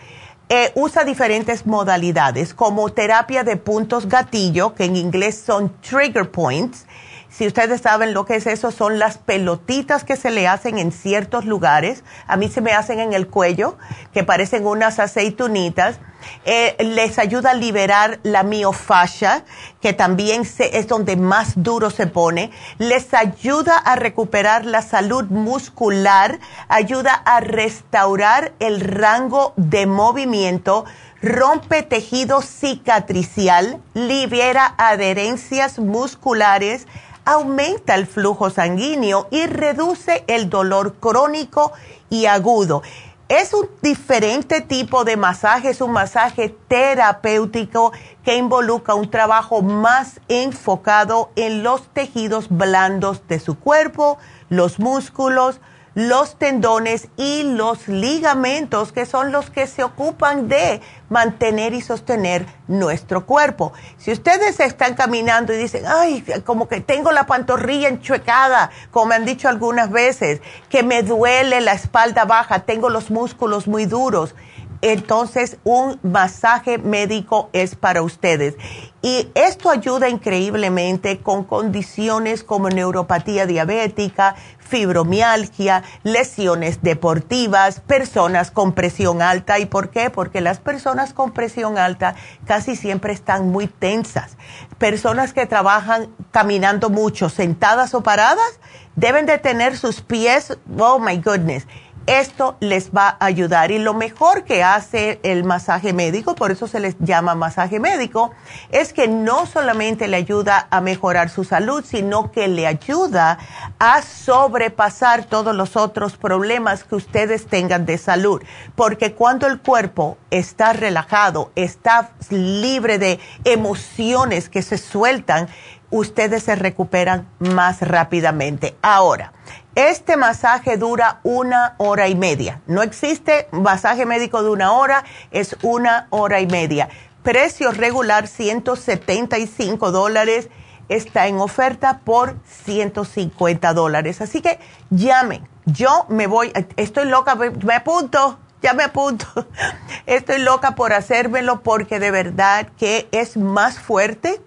eh, usa diferentes modalidades, como terapia de puntos gatillo, que en inglés son trigger points, Si ustedes saben lo que es eso, son las pelotitas que se le hacen en ciertos lugares. A mí se me hacen en el cuello, que parecen unas aceitunitas. Eh, les ayuda a liberar la miofascia, que también es donde más duro se pone. Les ayuda a recuperar la salud muscular, ayuda a restaurar el rango de movimiento rompe tejido cicatricial, libera adherencias musculares, aumenta el flujo sanguíneo y reduce el dolor crónico y agudo. Es un diferente tipo de masaje, es un masaje terapéutico que involucra un trabajo más enfocado en los tejidos blandos de su cuerpo, los músculos, los tendones y los ligamentos, que son los que se ocupan de mantener y sostener nuestro cuerpo. Si ustedes están caminando y dicen, ay, como que tengo la pantorrilla enchuecada, como me han dicho algunas veces, que me duele la espalda baja, tengo los músculos muy duros, entonces un masaje médico es para ustedes. Y esto ayuda increíblemente con condiciones como neuropatía diabética, fibromialgia, lesiones deportivas, personas con presión alta. ¿Y por qué? Porque las personas con presión alta casi siempre están muy tensas. Personas que trabajan caminando mucho, sentadas o paradas, deben de tener sus pies, oh my goodness esto les va a ayudar. Y lo mejor que hace el masaje médico, por eso se les llama masaje médico, es que no solamente le ayuda a mejorar su salud, sino que le ayuda a sobrepasar todos los otros problemas que ustedes tengan de salud. Porque cuando el cuerpo está relajado, está libre de emociones que se sueltan, ustedes se recuperan más rápidamente. Ahora, este masaje dura una hora y media. No existe masaje médico de una hora, es una hora y media. Precio regular 175 dólares. Está en oferta por 150 dólares. Así que llamen. Yo me voy, estoy loca, me apunto, ya me apunto. Estoy loca por hacérmelo porque de verdad que es más fuerte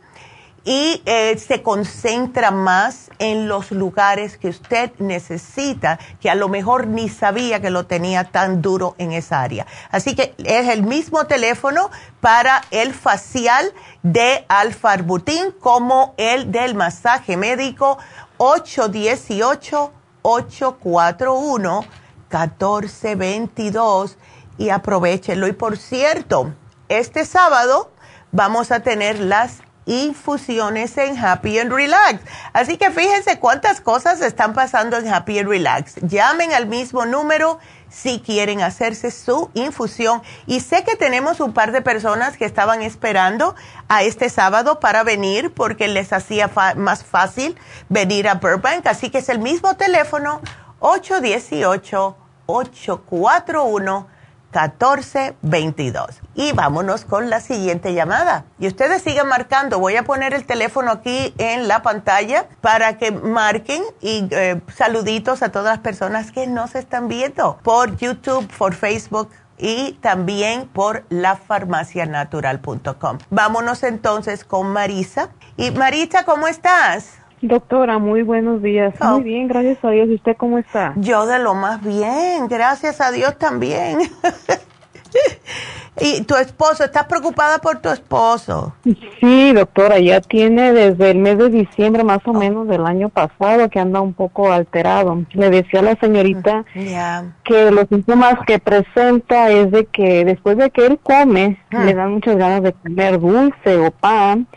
y eh, se concentra más en los lugares que usted necesita, que a lo mejor ni sabía que lo tenía tan duro en esa área. Así que es el mismo teléfono para el facial de alfarbutín como el del masaje médico 818-841-1422 y aprovechenlo. Y por cierto, este sábado vamos a tener las infusiones en Happy and Relax. Así que fíjense cuántas cosas están pasando en Happy and Relax. Llamen al mismo número si quieren hacerse su infusión. Y sé que tenemos un par de personas que estaban esperando a este sábado para venir porque les hacía más fácil venir a Burbank. Así que es el mismo teléfono 818 841 1422. Y vámonos con la siguiente llamada. Y ustedes sigan marcando. Voy a poner el teléfono aquí en la pantalla para que marquen y eh, saluditos a todas las personas que nos están viendo por YouTube, por Facebook y también por lafarmacianatural.com. Vámonos entonces con Marisa. Y Marisa, ¿cómo estás? Doctora, muy buenos días. Muy oh. bien, gracias a Dios. ¿Y usted cómo está? Yo de lo más bien, gracias a Dios también. ¿Y tu esposo? ¿Estás preocupada por tu esposo? Sí, doctora, ya tiene desde el mes de diciembre más o oh. menos del año pasado que anda un poco alterado. Le decía a la señorita mm, que los síntomas que presenta es de que después de que él come, mm. le dan muchas ganas de comer dulce o pan.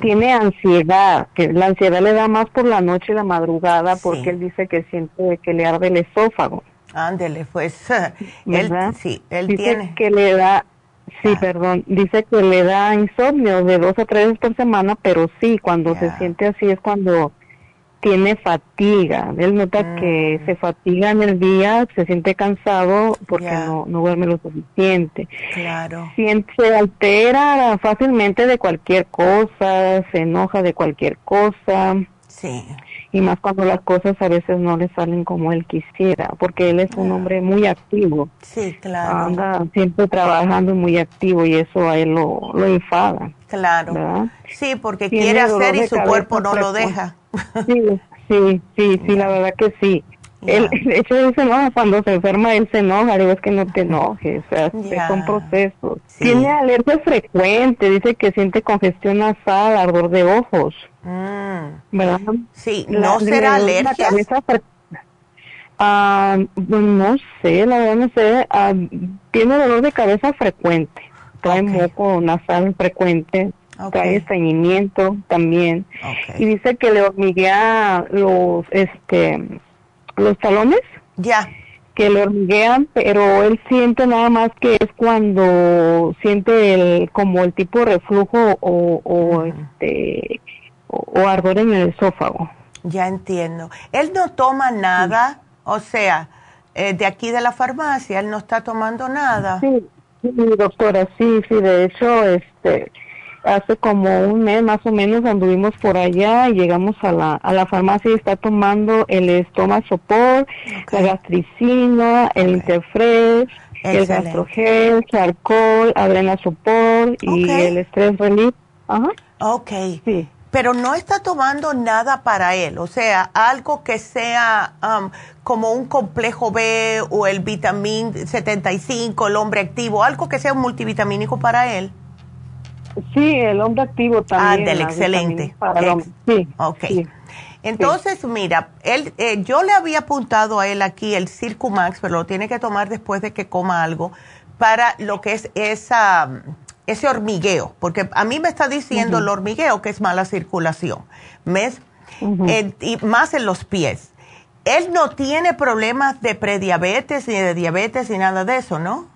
Tiene ansiedad, que la ansiedad le da más por la noche y la madrugada porque él dice que siente que le arde el esófago. Ándele, pues él, sí, él dice que le da Sí, ah. perdón. Dice que le da insomnio de dos a tres veces por semana, pero sí, cuando se siente así es cuando tiene fatiga. Él nota que mm. se fatiga en el día, se siente cansado porque no, no duerme lo suficiente. Claro. Siente, se altera fácilmente de cualquier cosa, se enoja de cualquier cosa. Sí y más cuando las cosas a veces no le salen como él quisiera, porque él es un hombre muy activo. Sí, claro. Anda siempre trabajando muy activo y eso a él lo, lo enfada. Claro. Sí, porque quiere hacer y su cuerpo no lo deja. Sí, sí, sí, sí, la verdad que sí. Él, de hecho, él se enoja cuando se enferma, él se enoja, digo, es que no te enojes, o sea, es un proceso. Tiene alergia frecuente, dice que siente congestión nasal, ardor de ojos. Mm. ¿Verdad? Sí, ¿no será alergia? Ah, no sé, la verdad no sé, ah, tiene dolor de cabeza frecuente, trae moco nasal frecuente, trae estreñimiento también, y dice que le hormiguea los, este, los talones. Ya. Que le hormiguean, pero él siente nada más que es cuando siente el, como el tipo de reflujo o, o este, o, ardor en el esófago. Ya entiendo. Él no toma nada, o sea, eh, de aquí de la farmacia, él no está tomando nada. Sí, sí, doctora, sí, sí, de hecho, este, hace como un mes más o menos anduvimos por allá y llegamos a la, a la farmacia y está tomando el estómago sopor, la gastricina, el interfresh, el gastrogel, adrena sopor y el estrés relief. Ajá. Ok. Sí. Pero no está tomando nada para él, o sea, algo que sea um, como un complejo B o el vitamin 75, el hombre activo, algo que sea un multivitamínico para él. Sí, el hombre activo también. Ah, del excelente. Sí. Ok. Entonces, mira, él, eh, yo le había apuntado a él aquí el Circumax, pero lo tiene que tomar después de que coma algo, para lo que es esa, ese hormigueo, porque a mí me está diciendo el hormigueo que es mala circulación, ¿ves? y más en los pies. Él no tiene problemas de prediabetes ni de diabetes ni nada de eso, ¿no?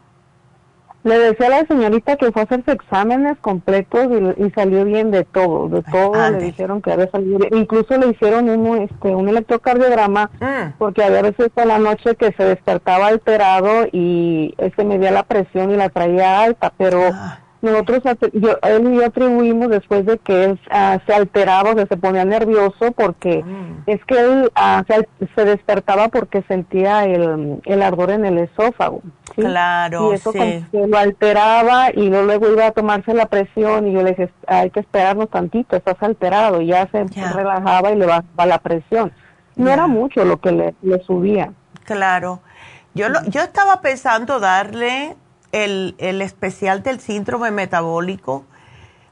Le decía a la señorita que fue a hacerse exámenes completos y, salió bien de todo, de todo le dijeron que había salido incluso le hicieron un, este, un electrocardiograma mm. porque había veces a la noche que se despertaba alterado y este medía la presión y la traía alta, pero ah nosotros, yo, él y yo atribuimos después de que él ah, se alteraba, o se ponía nervioso, porque mm. es que él ah, se, despertaba porque sentía el, el ardor en el esófago. Claro, Y eso lo alteraba y luego iba a tomarse la presión y yo le dije, hay que esperarnos tantito, estás alterado. Y ya se relajaba y le bajaba la presión. No era mucho lo que le, le subía. Claro. Yo, lo, yo estaba pensando darle el, el especial del síndrome metabólico,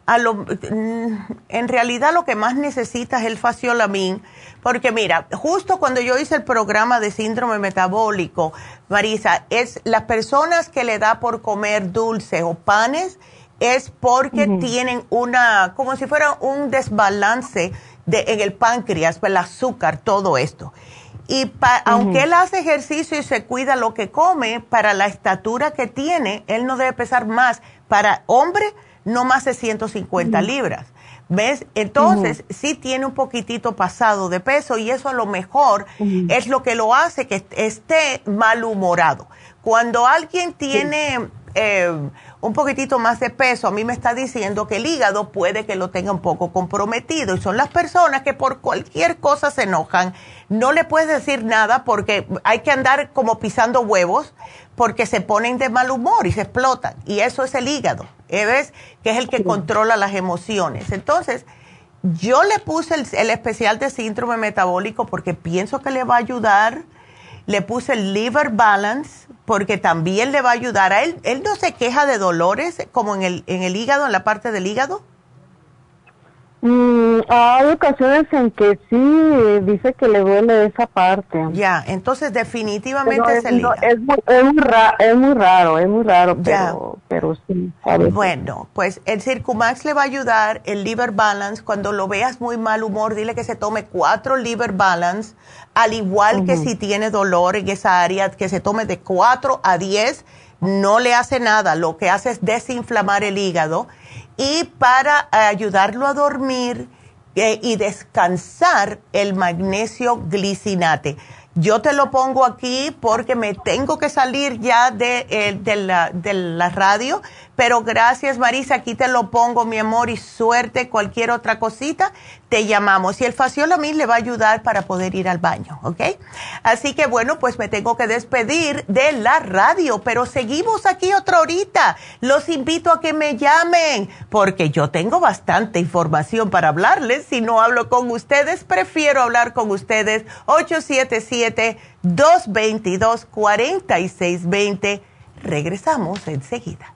a lo, mm, en realidad lo que más necesita es el faciolamin, porque mira, justo cuando yo hice el programa de síndrome metabólico, Marisa, es las personas que le da por comer dulces o panes, es porque tienen una, como si fuera un desbalance de, en el páncreas, el azúcar, todo esto. Y aunque él hace ejercicio y se cuida lo que come, para la estatura que tiene, él no debe pesar más. Para hombre, no más de 150 libras. ¿Ves? Entonces, sí tiene un poquitito pasado de peso y eso a lo mejor es lo que lo hace que esté malhumorado. Cuando alguien tiene eh, un poquitito más de peso, a mí me está diciendo que el hígado puede que lo tenga un poco comprometido y son las personas que por cualquier cosa se enojan no le puedes decir nada porque hay que andar como pisando huevos porque se ponen de mal humor y se explotan. Y eso es el hígado, ¿eh? ¿ves? Que es el que controla las emociones. Entonces, yo le puse el, especial de síndrome metabólico porque pienso que le va a ayudar. Le puse el liver balance porque también le va a ayudar. A él, él no se queja de dolores como en el, en el hígado, en la parte del hígado. Mm, hay ocasiones en que sí dice que le duele esa parte. Ya, entonces definitivamente es, el es, muy, es, muy es, muy raro, es muy raro, pero, pero sí. Bueno, pues el Circumax le va a ayudar, el Liver Balance, cuando lo veas muy mal humor, dile que se tome cuatro Liver Balance, al igual que si tiene dolor en esa área, que se tome de cuatro a diez, no le hace nada, lo que hace es desinflamar el hígado y para ayudarlo a dormir eh, y descansar el magnesio glicinate. Yo te lo pongo aquí porque me tengo que salir ya de, eh, la, de la radio, Pero gracias Marisa, aquí te lo pongo mi amor y suerte, cualquier otra cosita, te llamamos. Y el mí le va a ayudar para poder ir al baño, ¿ok? Así que bueno, pues me tengo que despedir de la radio, pero seguimos aquí otra horita. Los invito a que me llamen, porque yo tengo bastante información para hablarles. Si no hablo con ustedes, prefiero hablar con ustedes. 877-222-4620. Regresamos enseguida.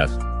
Yes.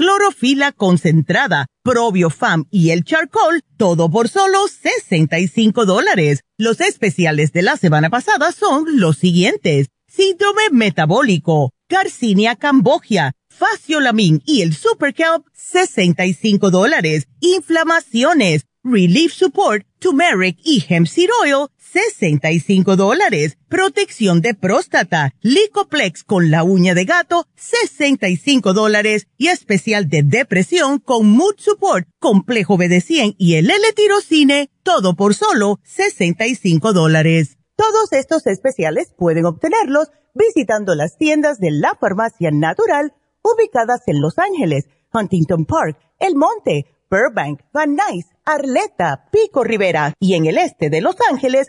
clorofila concentrada, probiofam y el charcoal, todo por solo 65 dólares. Los especiales de la semana pasada son los siguientes. Síndrome metabólico, Garcinia cambogia, faciolamin y el super kelp, 65 dólares. Inflamaciones, relief support, turmeric y hemp seed oil, 65 dólares. Protección de próstata, Licoplex con la uña de gato, 65 dólares. Y especial de depresión con Mood Support, Complejo BD100 y el L-Tirocine, todo por solo 65 dólares. Todos estos especiales pueden obtenerlos visitando las tiendas de la farmacia natural ubicadas en Los Ángeles, Huntington Park, El Monte, Burbank, Van Nuys, Arleta, Pico Rivera y en el este de Los Ángeles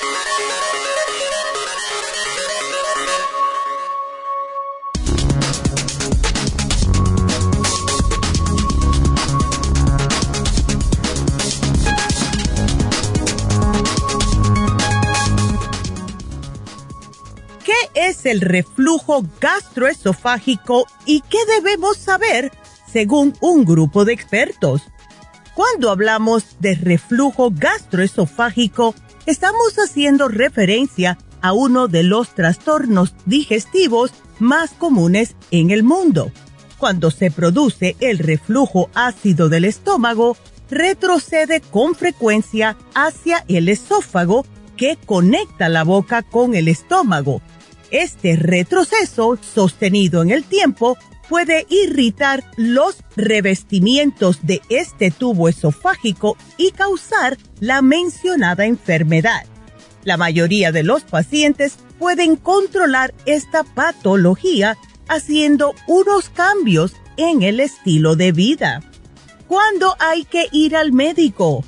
Es el reflujo gastroesofágico y qué debemos saber según un grupo de expertos. Cuando hablamos de reflujo gastroesofágico, estamos haciendo referencia a uno de los trastornos digestivos más comunes en el mundo. Cuando se produce el reflujo ácido del estómago, retrocede con frecuencia hacia el esófago que conecta la boca con el estómago Este retroceso sostenido en el tiempo puede irritar los revestimientos de este tubo esofágico y causar la mencionada enfermedad. La mayoría de los pacientes pueden controlar esta patología haciendo unos cambios en el estilo de vida. ¿Cuándo hay que ir al médico?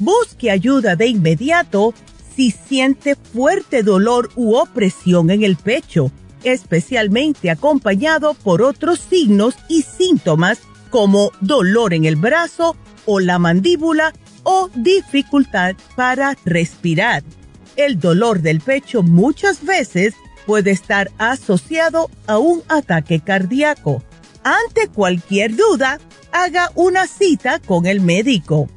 Busque ayuda de inmediato si siente fuerte dolor u opresión en el pecho, especialmente acompañado por otros signos y síntomas como dolor en el brazo o la mandíbula o dificultad para respirar. El dolor del pecho muchas veces puede estar asociado a un ataque cardíaco. Ante cualquier duda, haga una cita con el médico.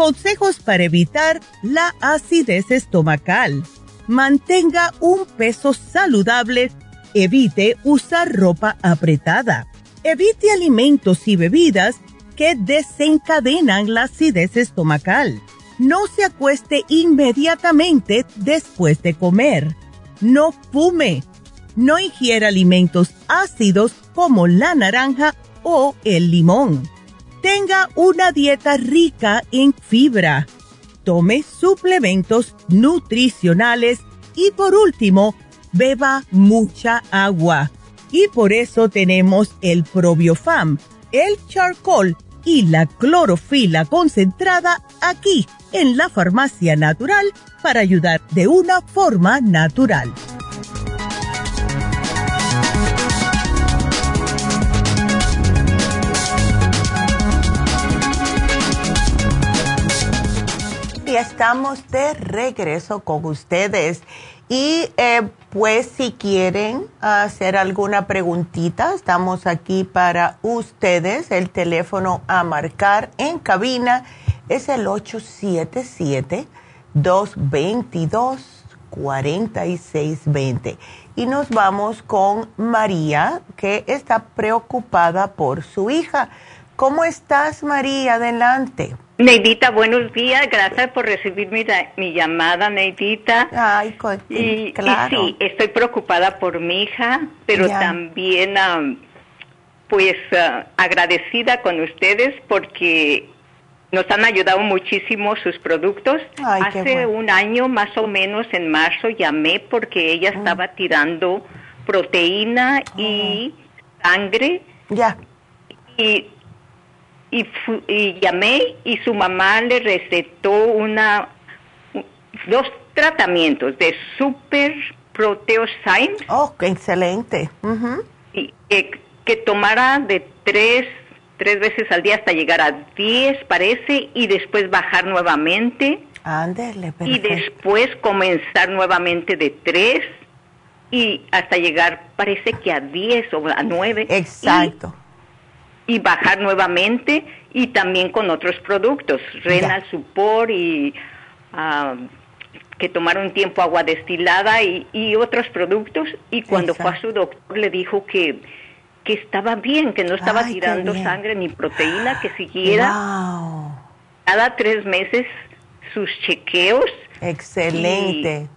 Consejos para evitar la acidez estomacal. Mantenga un peso saludable. Evite usar ropa apretada. Evite alimentos y bebidas que desencadenan la acidez estomacal. No se acueste inmediatamente después de comer. No fume. No ingiera alimentos ácidos como la naranja o el limón tenga una dieta rica en fibra, tome suplementos nutricionales y por último, beba mucha agua. Y por eso tenemos el probiofam, el charcoal y la clorofila concentrada aquí en la farmacia natural para ayudar de una forma natural. Estamos de regreso con ustedes. Y eh, pues si quieren hacer alguna preguntita, estamos aquí para ustedes. El teléfono a marcar en cabina es el 877-222-4620. Y nos vamos con María, que está preocupada por su hija. ¿Cómo estás, María? Adelante. Neidita, buenos días. Gracias por recibir mi, mi llamada, Neidita. Ay, y, claro. sí, estoy preocupada por mi hija, pero también, pues, ah, agradecida con ustedes porque nos han ayudado muchísimo sus productos. Hace un año, más o menos, en marzo, llamé porque ella estaba tirando proteína y sangre. Ya. Y y, llamé y su mamá le recetó una dos tratamientos de super proteosymes. Oh, qué excelente. Y que, tomara de tres, tres veces al día hasta llegar a diez, parece, y después bajar nuevamente. Ándale, y después comenzar nuevamente de tres y hasta llegar, parece que a diez o a nueve. Exacto y bajar nuevamente y también con otros productos, Renal Support y ah, que tomar un tiempo agua destilada y, otros productos. Y cuando fue a su doctor le dijo que que estaba bien, que no estaba tirando sangre ni proteína, que siguiera cada tres meses sus chequeos. Excelente.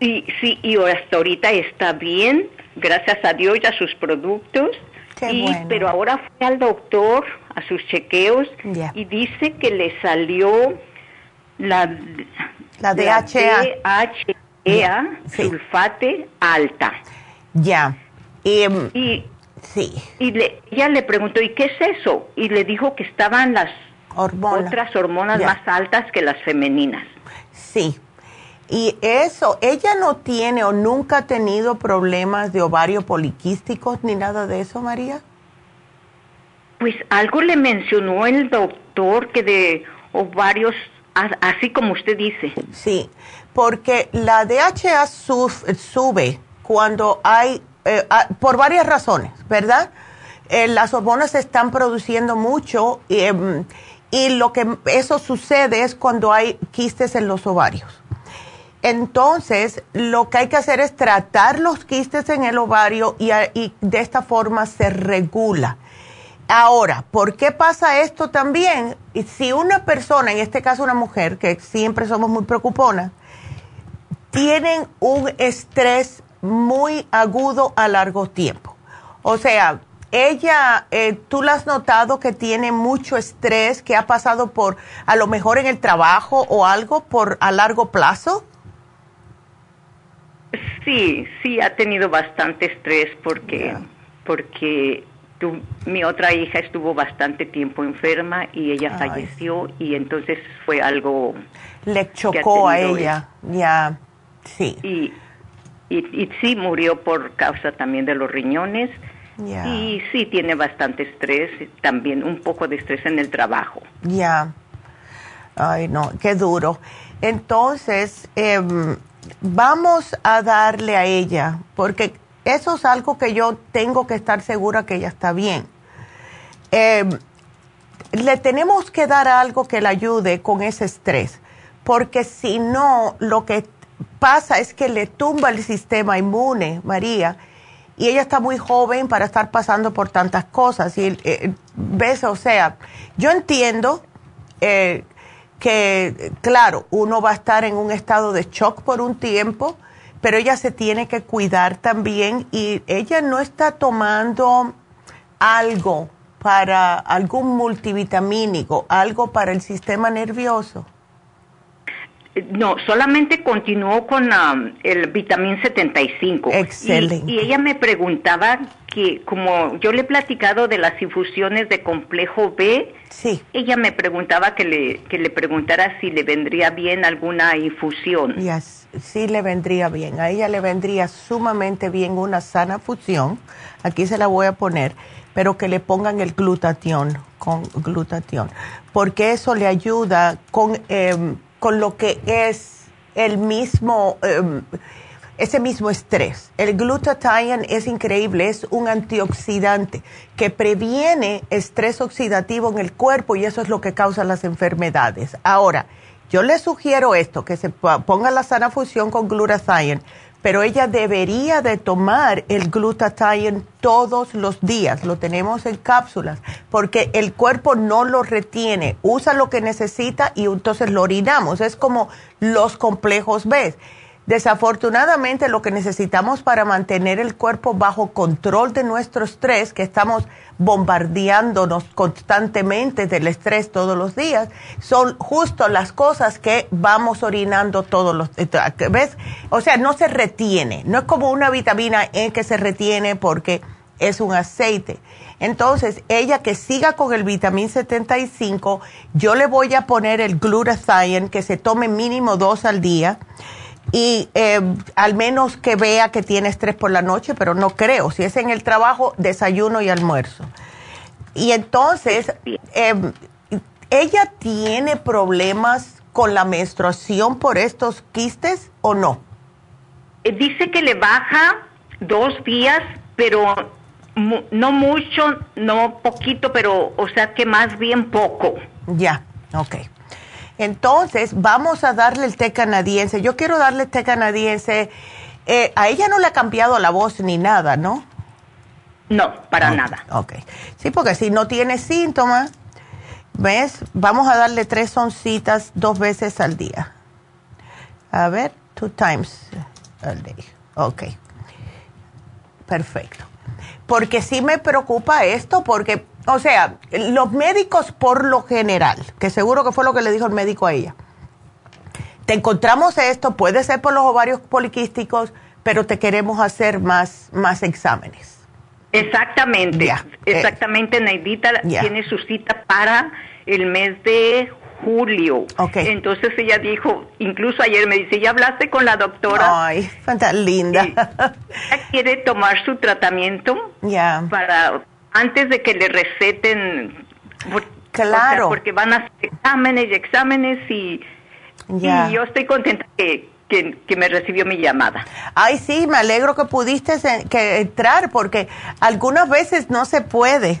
Y, sí, y hasta ahorita está bien, gracias a Dios y a sus productos pero ahora fue al doctor a sus chequeos y dice que le salió la, la DHA, DHEA sulfate alta. Ya. Em, y, sí. Y le, ella le preguntó, ¿y qué es eso? Y le dijo que estaban las otras hormonas más altas que las femeninas. Sí. Y eso, ella no tiene o nunca ha tenido problemas de ovario poliquísticos ni nada de eso, María. Pues algo le mencionó el doctor que de ovarios, así como usted dice. Sí, porque la DHA sube cuando hay, eh, ah, por varias razones, ¿verdad? Eh, las hormonas se están produciendo mucho em, y lo que eso sucede es cuando hay quistes en los ovarios. Entonces, lo que hay que hacer es tratar los quistes en el ovario y, de esta forma se regula. Ahora, ¿por qué pasa esto también? Si una persona, en este caso una mujer, que siempre somos muy preocuponas, tienen un estrés muy agudo a largo tiempo. O sea, ella, eh, ¿tú la has notado que tiene mucho estrés, que ha pasado por, a lo mejor en el trabajo o algo por a largo plazo? Sí, sí, ha tenido bastante estrés porque, porque mi otra hija estuvo bastante tiempo enferma y ella falleció y entonces fue algo... Le chocó a ella, ya, sí. Y, y, sí murió por causa también de los riñones. Y sí tiene bastante estrés, también un poco de estrés en el trabajo. Ya. Ay, no, qué duro. Entonces, em, vamos a darle a ella, porque eso es algo que yo tengo que estar segura que ella está bien. Em, le tenemos que dar algo que le ayude con ese estrés, porque si no, lo que pasa es que le tumba el sistema inmune, María, y ella está muy joven para estar pasando por tantas cosas. Y eh, ves, o sea, yo entiendo eh, que, claro, uno va a estar en un estado de shock por un tiempo, pero ella se tiene que cuidar también y ella no está tomando algo para algún multivitamínico, algo para el sistema nervioso. No, solamente continuó con um, el vitamín 75. Excelente. Y, ella me preguntaba que, como yo le he platicado de las infusiones de complejo B, sí. ella me preguntaba que le, que le preguntara si le vendría bien alguna infusión. Yes, sí le vendría bien. A ella le vendría sumamente bien una sana fusión. Aquí se la voy a poner, pero que le pongan el glutatión, con glutatión, porque eso le ayuda con... Eh, con lo que es el mismo, em, ese mismo estrés. El glutathione es increíble, es un antioxidante que previene estrés oxidativo en el cuerpo y eso es lo que causa las enfermedades. Ahora, yo le sugiero esto, que se ponga la sana fusión con glutathione pero ella debería de tomar el glutathione todos los días, lo tenemos en cápsulas, porque el cuerpo no lo retiene, usa lo que necesita y entonces lo orinamos, es como los complejos B. Desafortunadamente lo que necesitamos para mantener el cuerpo bajo control de nuestro estrés, que estamos bombardeándonos constantemente del estrés todos los días, son justo las cosas que vamos orinando todos los días. ¿Ves? O sea, no se retiene, no es como una vitamina E que se retiene porque es un aceite. Entonces, ella que siga con el vitamín 75, yo le voy a poner el glutathione, que se tome mínimo dos al día y eh, al menos que vea que tiene estrés por la noche, pero no creo. Si es en el trabajo, desayuno y almuerzo. Y entonces, em, ¿ella tiene problemas con la menstruación por estos quistes o no? Eh, dice que le baja dos días, pero no mucho, no poquito, pero o sea que más bien poco. Ya, ok. Entonces, vamos a darle el té canadiense. Yo quiero darle té canadiense. Eh, a ella no le ha cambiado la voz ni nada, ¿no? No, para nada. Ok. Sí, porque si no tiene síntomas, ¿ves? Vamos a darle tres oncitas dos veces al día. A ver, two times a day. Ok. Perfecto. Porque sí me preocupa esto, porque o sea, los médicos por lo general, que seguro que fue lo que le dijo el médico a ella, te encontramos esto, puede ser por los ovarios poliquísticos, pero te queremos hacer más, más exámenes. Exactamente, eh, exactamente, Neidita tiene su cita para el mes de julio. Okay. Entonces ella dijo, incluso ayer me dice, ¿ya hablaste con la doctora? Ay, tan linda. ella quiere tomar su tratamiento para antes de que le receten. Claro. porque van a hacer exámenes y exámenes y, yo estoy contenta que, que, me recibió mi llamada. Ay, sí, me alegro que pudiste que entrar porque algunas veces no se puede.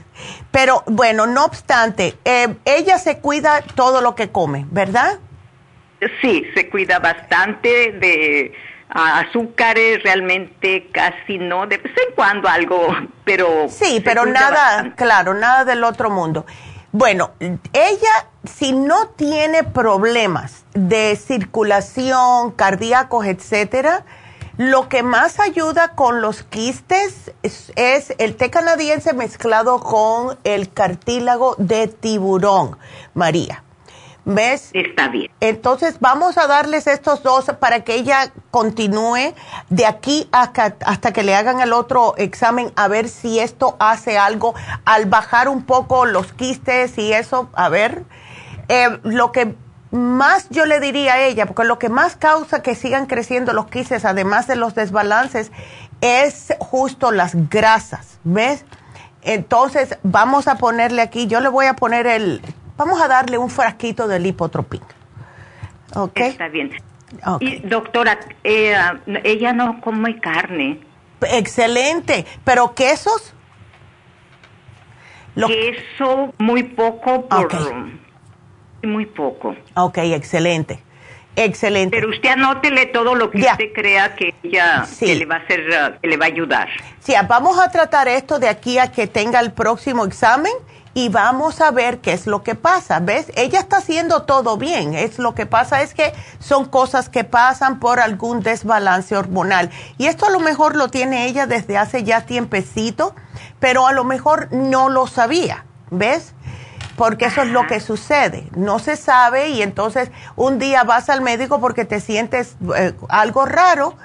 Pero bueno, no obstante, eh, ella se cuida todo lo que come, ¿verdad? Sí, se cuida bastante de azúcares realmente casi no, de vez en cuando algo, pero... Sí, pero nada, claro, nada del otro mundo. Bueno, ella, si no tiene problemas de circulación, cardíacos, etcétera, Lo que más ayuda con los quistes es, el té canadiense mezclado con el cartílago de tiburón, María. ¿Ves? Está bien. Entonces vamos a darles estos dos para que ella continúe de aquí hasta, hasta que le hagan el otro examen a ver si esto hace algo al bajar un poco los quistes y eso, a ver. Eh, lo que más yo le diría a ella, porque lo que más causa que sigan creciendo los quistes, además de los desbalances, es justo las grasas, ¿ves? Entonces vamos a ponerle aquí, yo le voy a poner el Vamos a darle un frasquito de lipotropín. ¿Ok? Está bien. Y doctora, eh, ella no come carne. Excelente. ¿Pero quesos? Queso muy poco por... Muy poco. Ok, excelente. Excelente. Pero usted anótele todo lo que usted crea que ella le va a hacer, uh, que le va a ayudar. Sí, vamos a tratar esto de aquí a que tenga el próximo examen y vamos a ver qué es lo que pasa. ¿Ves? Ella está haciendo todo bien. Es lo que pasa es que son cosas que pasan por algún desbalance hormonal. Y esto a lo mejor lo tiene ella desde hace ya tiempecito, pero a lo mejor no lo sabía. ¿Ves? Porque eso es lo que sucede. No se sabe y entonces un día vas al médico porque te sientes eh, algo raro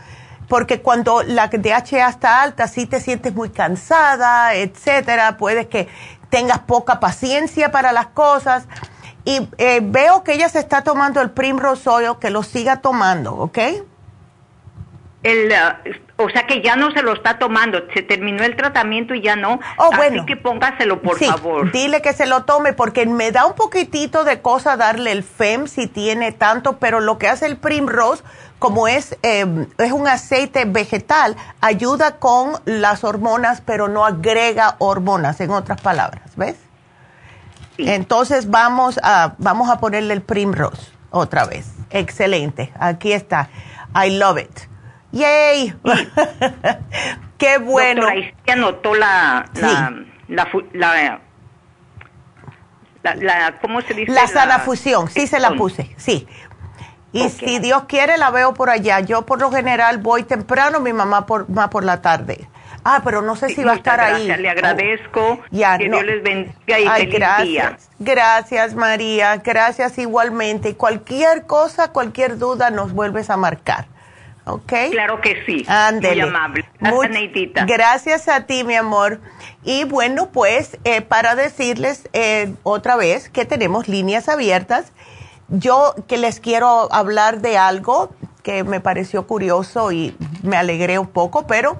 porque cuando la DHA está alta, sí te sientes muy cansada, etcétera, puedes que tengas poca paciencia para las cosas. Y eh, veo que ella se está tomando el Primrose Oil, que lo siga tomando, ¿ok? El, uh, o sea que ya no se lo está tomando, se terminó el tratamiento y ya no. Oh, Así que póngaselo, por favor. Dile que se lo tome porque me da un poquitito de cosa darle el FEM si tiene tanto, pero lo que hace el Primrose como es, em, es un aceite vegetal, ayuda con las hormonas, pero no agrega hormonas, en otras palabras, ¿ves? Entonces vamos a, vamos a ponerle el Primrose otra vez. Excelente, aquí está. I love it. ¡Yay! ¡Qué bueno! Doctora, se anotó la, la, la, la, ¿cómo se dice? La sana fusión, sí se la puse, sí. Y si Dios quiere, la veo por allá. Yo por lo general voy temprano, mi mamá por, va por la tarde. Ah, pero no sé si va a estar ahí. Le agradezco. ya, que Dios les bendiga y Ay, gracias. Gracias, María. Gracias igualmente. Cualquier cosa, cualquier duda, nos vuelves a marcar. ¿Ok? Claro que sí. Muy amable. Gracias, gracias a ti, mi amor. Y bueno, pues eh, para decirles eh, otra vez que tenemos líneas abiertas yo que les quiero hablar de algo que me pareció curioso y me alegré un poco, pero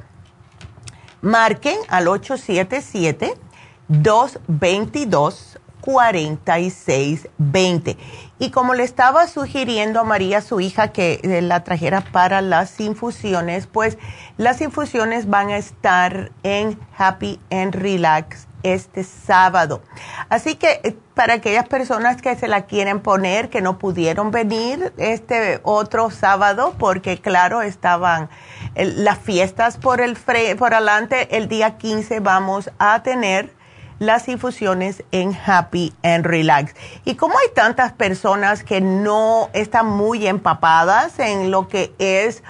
marquen al 877-222-4620. Y como le estaba sugiriendo a María, su hija, que eh, la trajera para las infusiones, pues las infusiones van a estar en Happy and Relax este sábado. Así que eh, para aquellas personas que se la quieren poner, que no pudieron venir este otro sábado, porque claro, estaban las fiestas por el por adelante, el día 15 vamos a tener las infusiones en Happy and Relax. Y como hay tantas personas que no están muy empapadas en lo que es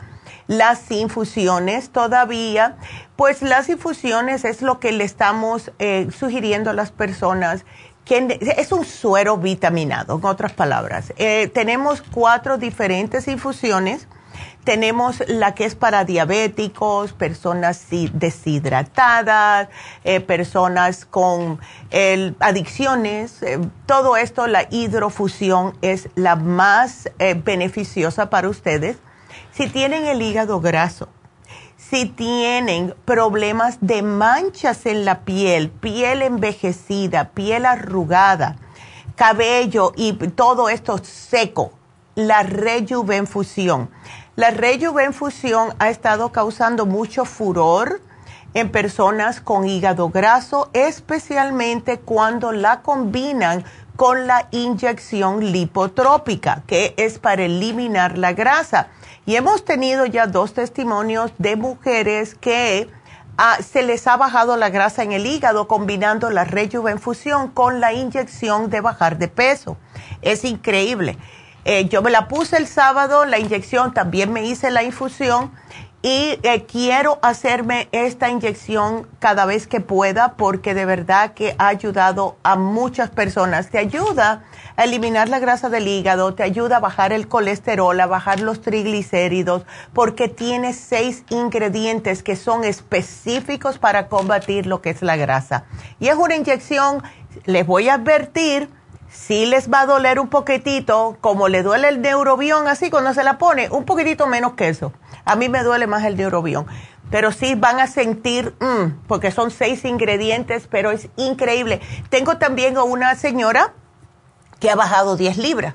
las infusiones todavía, pues las infusiones es lo que le estamos eh, sugiriendo a las personas que es un suero vitaminado, en otras palabras. Eh, tenemos cuatro diferentes infusiones. Tenemos la que es para diabéticos, personas deshidratadas, eh, personas con adicciones. todo esto, la hidrofusión es la más beneficiosa para ustedes si tienen el hígado graso, si tienen problemas de manchas en la piel, piel envejecida, piel arrugada, cabello y todo esto seco, la rejuvenfusión. La rejuvenfusión ha estado causando mucho furor en personas con hígado graso, especialmente cuando la combinan con la inyección lipotrópica, que es para eliminar la grasa. Y hemos tenido ya dos testimonios de mujeres que ah, se les ha bajado la grasa en el hígado combinando la rejuvenfusión con la inyección de bajar de peso. Es increíble. Eh, yo me la puse el sábado, la inyección, también me hice la infusión y eh, quiero hacerme esta inyección cada vez que pueda porque de verdad que ha ayudado a muchas personas. Te ayuda a eliminar la grasa del hígado, te ayuda a bajar el colesterol, a bajar los triglicéridos, porque tiene seis ingredientes que son específicos para combatir lo que es la grasa. Y es una inyección, les voy a advertir, si les va a doler un poquitito, como le duele el neurobión así cuando se la pone, un poquitito menos que eso. A mí me duele más el neurobión pero sí van a sentir, mm, porque son seis ingredientes, pero es increíble. Tengo también a una señora que ha bajado 10 libras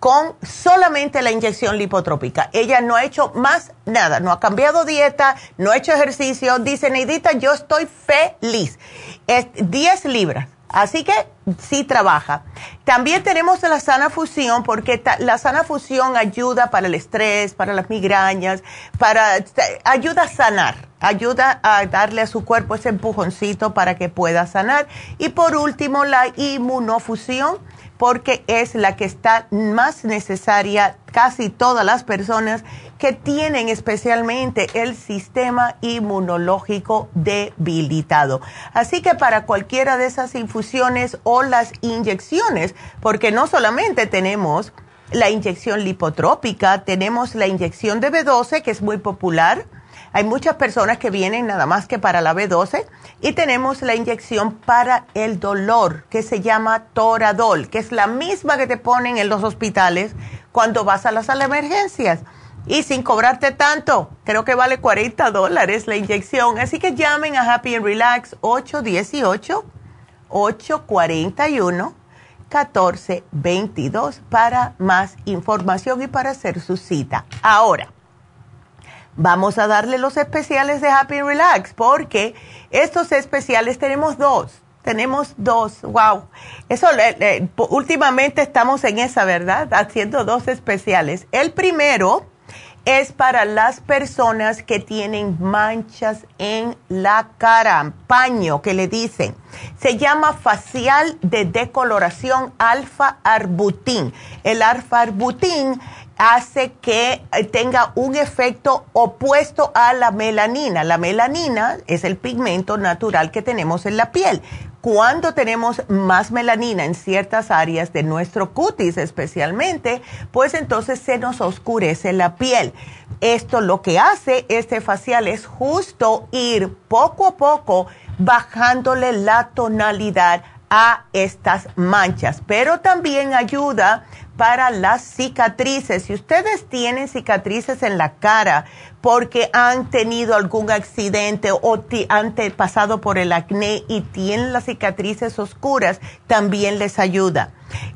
con solamente la inyección lipotrópica. Ella no ha hecho más nada, no ha cambiado dieta, no ha hecho ejercicio. Dice, Neidita, yo estoy feliz. Es 10 libras. Así que sí trabaja. También tenemos la sana fusión, porque la sana fusión ayuda para el estrés, para las migrañas, para ayuda a sanar, ayuda a darle a su cuerpo ese empujoncito para que pueda sanar. Y por último, la inmunofusión porque es la que está más necesaria casi todas las personas que tienen especialmente el sistema inmunológico debilitado. Así que para cualquiera de esas infusiones o las inyecciones, porque no solamente tenemos la inyección lipotrópica, tenemos la inyección de B12 que es muy popular, hay muchas personas que vienen nada más que para la B12 y tenemos la inyección para el dolor que se llama Toradol, que es la misma que te ponen en los hospitales cuando vas a las emergencias. Y sin cobrarte tanto, creo que vale 40 dólares la inyección. Así que llamen a Happy and Relax 818-841-1422 para más información y para hacer su cita. Ahora vamos a darle los especiales de Happy Relax, porque estos especiales tenemos dos. Tenemos dos, wow. Eso, últimamente estamos en esa, ¿verdad? Haciendo dos especiales. El primero es para las personas que tienen manchas en la cara, paño que le dicen. Se llama facial de decoloración alfa arbutin. El alfa arbutin hace que eh, tenga un efecto opuesto a la melanina. La melanina es el pigmento natural que tenemos en la piel. Cuando tenemos más melanina en ciertas áreas de nuestro cutis especialmente, pues entonces se nos oscurece la piel. Esto lo que hace este facial es justo ir poco a poco bajándole la tonalidad a estas manchas, pero también ayuda para las cicatrices. Si ustedes tienen cicatrices en la cara porque han tenido algún accidente o han pasado por el acné y tienen las cicatrices oscuras, también les ayuda.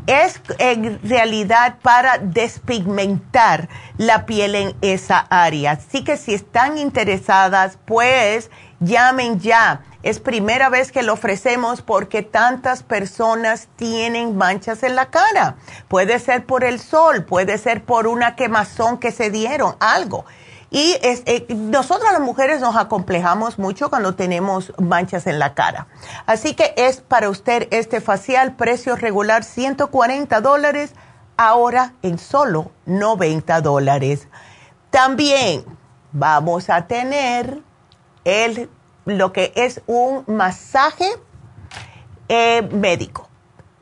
Es en realidad para despigmentar la piel en esa área. Así que si están interesadas, pues llamen ya es primera vez que lo ofrecemos porque tantas personas tienen manchas en la cara. Puede ser por el sol, puede ser por una quemazón que se dieron, algo. Y es, eh, nosotras las mujeres nos acomplejamos mucho cuando tenemos manchas en la cara. Así que es para usted este facial, precio regular 140 dólares, ahora en solo 90 dólares. También vamos a tener el lo que es un masaje eh, médico.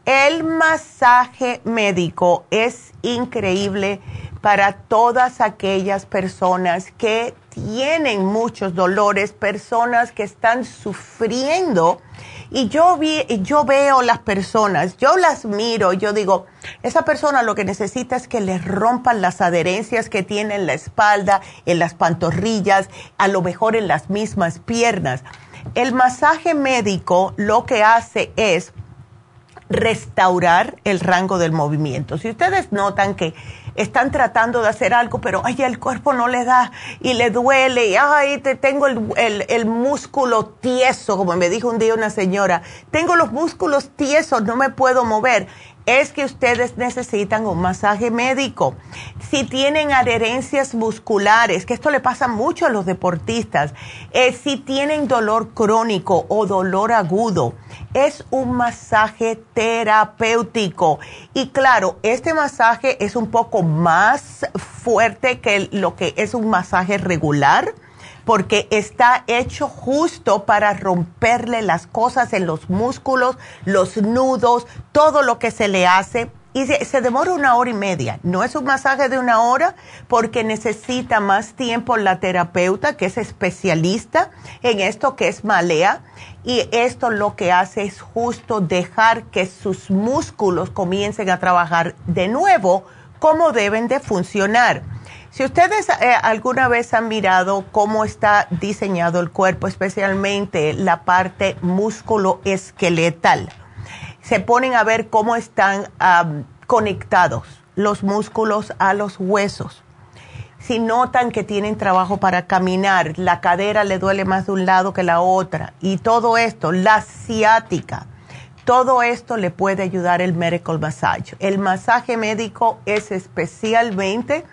El masaje médico es increíble para todas aquellas personas que tienen muchos dolores, personas que están sufriendo y yo, vi, yo veo las personas, yo las miro, yo digo, esa persona lo que necesita es que le rompan las adherencias que tiene en la espalda, en las pantorrillas, a lo mejor en las mismas piernas. El masaje médico lo que hace es restaurar el rango del movimiento. Si ustedes notan que están tratando de hacer algo, pero ay, el cuerpo no le da y le duele, y ay, te, tengo el, el, músculo tieso, como me dijo un día una señora, tengo los músculos tiesos, no me puedo mover es que ustedes necesitan un masaje médico. Si tienen adherencias musculares, que esto le pasa mucho a los deportistas, eh, si tienen dolor crónico o dolor agudo, es un masaje terapéutico. Y claro, este masaje es un poco más fuerte que lo que es un masaje regular porque está hecho justo para romperle las cosas en los músculos, los nudos, todo lo que se le hace. Y se, demora una hora y media. No es un masaje de una hora porque necesita más tiempo la terapeuta, que es especialista en esto que es malea. Y esto lo que hace es justo dejar que sus músculos comiencen a trabajar de nuevo como deben de funcionar. Si ustedes eh, alguna vez han mirado cómo está diseñado el cuerpo, especialmente la parte músculo esqueletal, se ponen a ver cómo están conectados los músculos a los huesos. Si notan que tienen trabajo para caminar, la cadera le duele más de un lado que la otra, y todo esto, la ciática, todo esto le puede ayudar el medical massage. El masaje médico es especialmente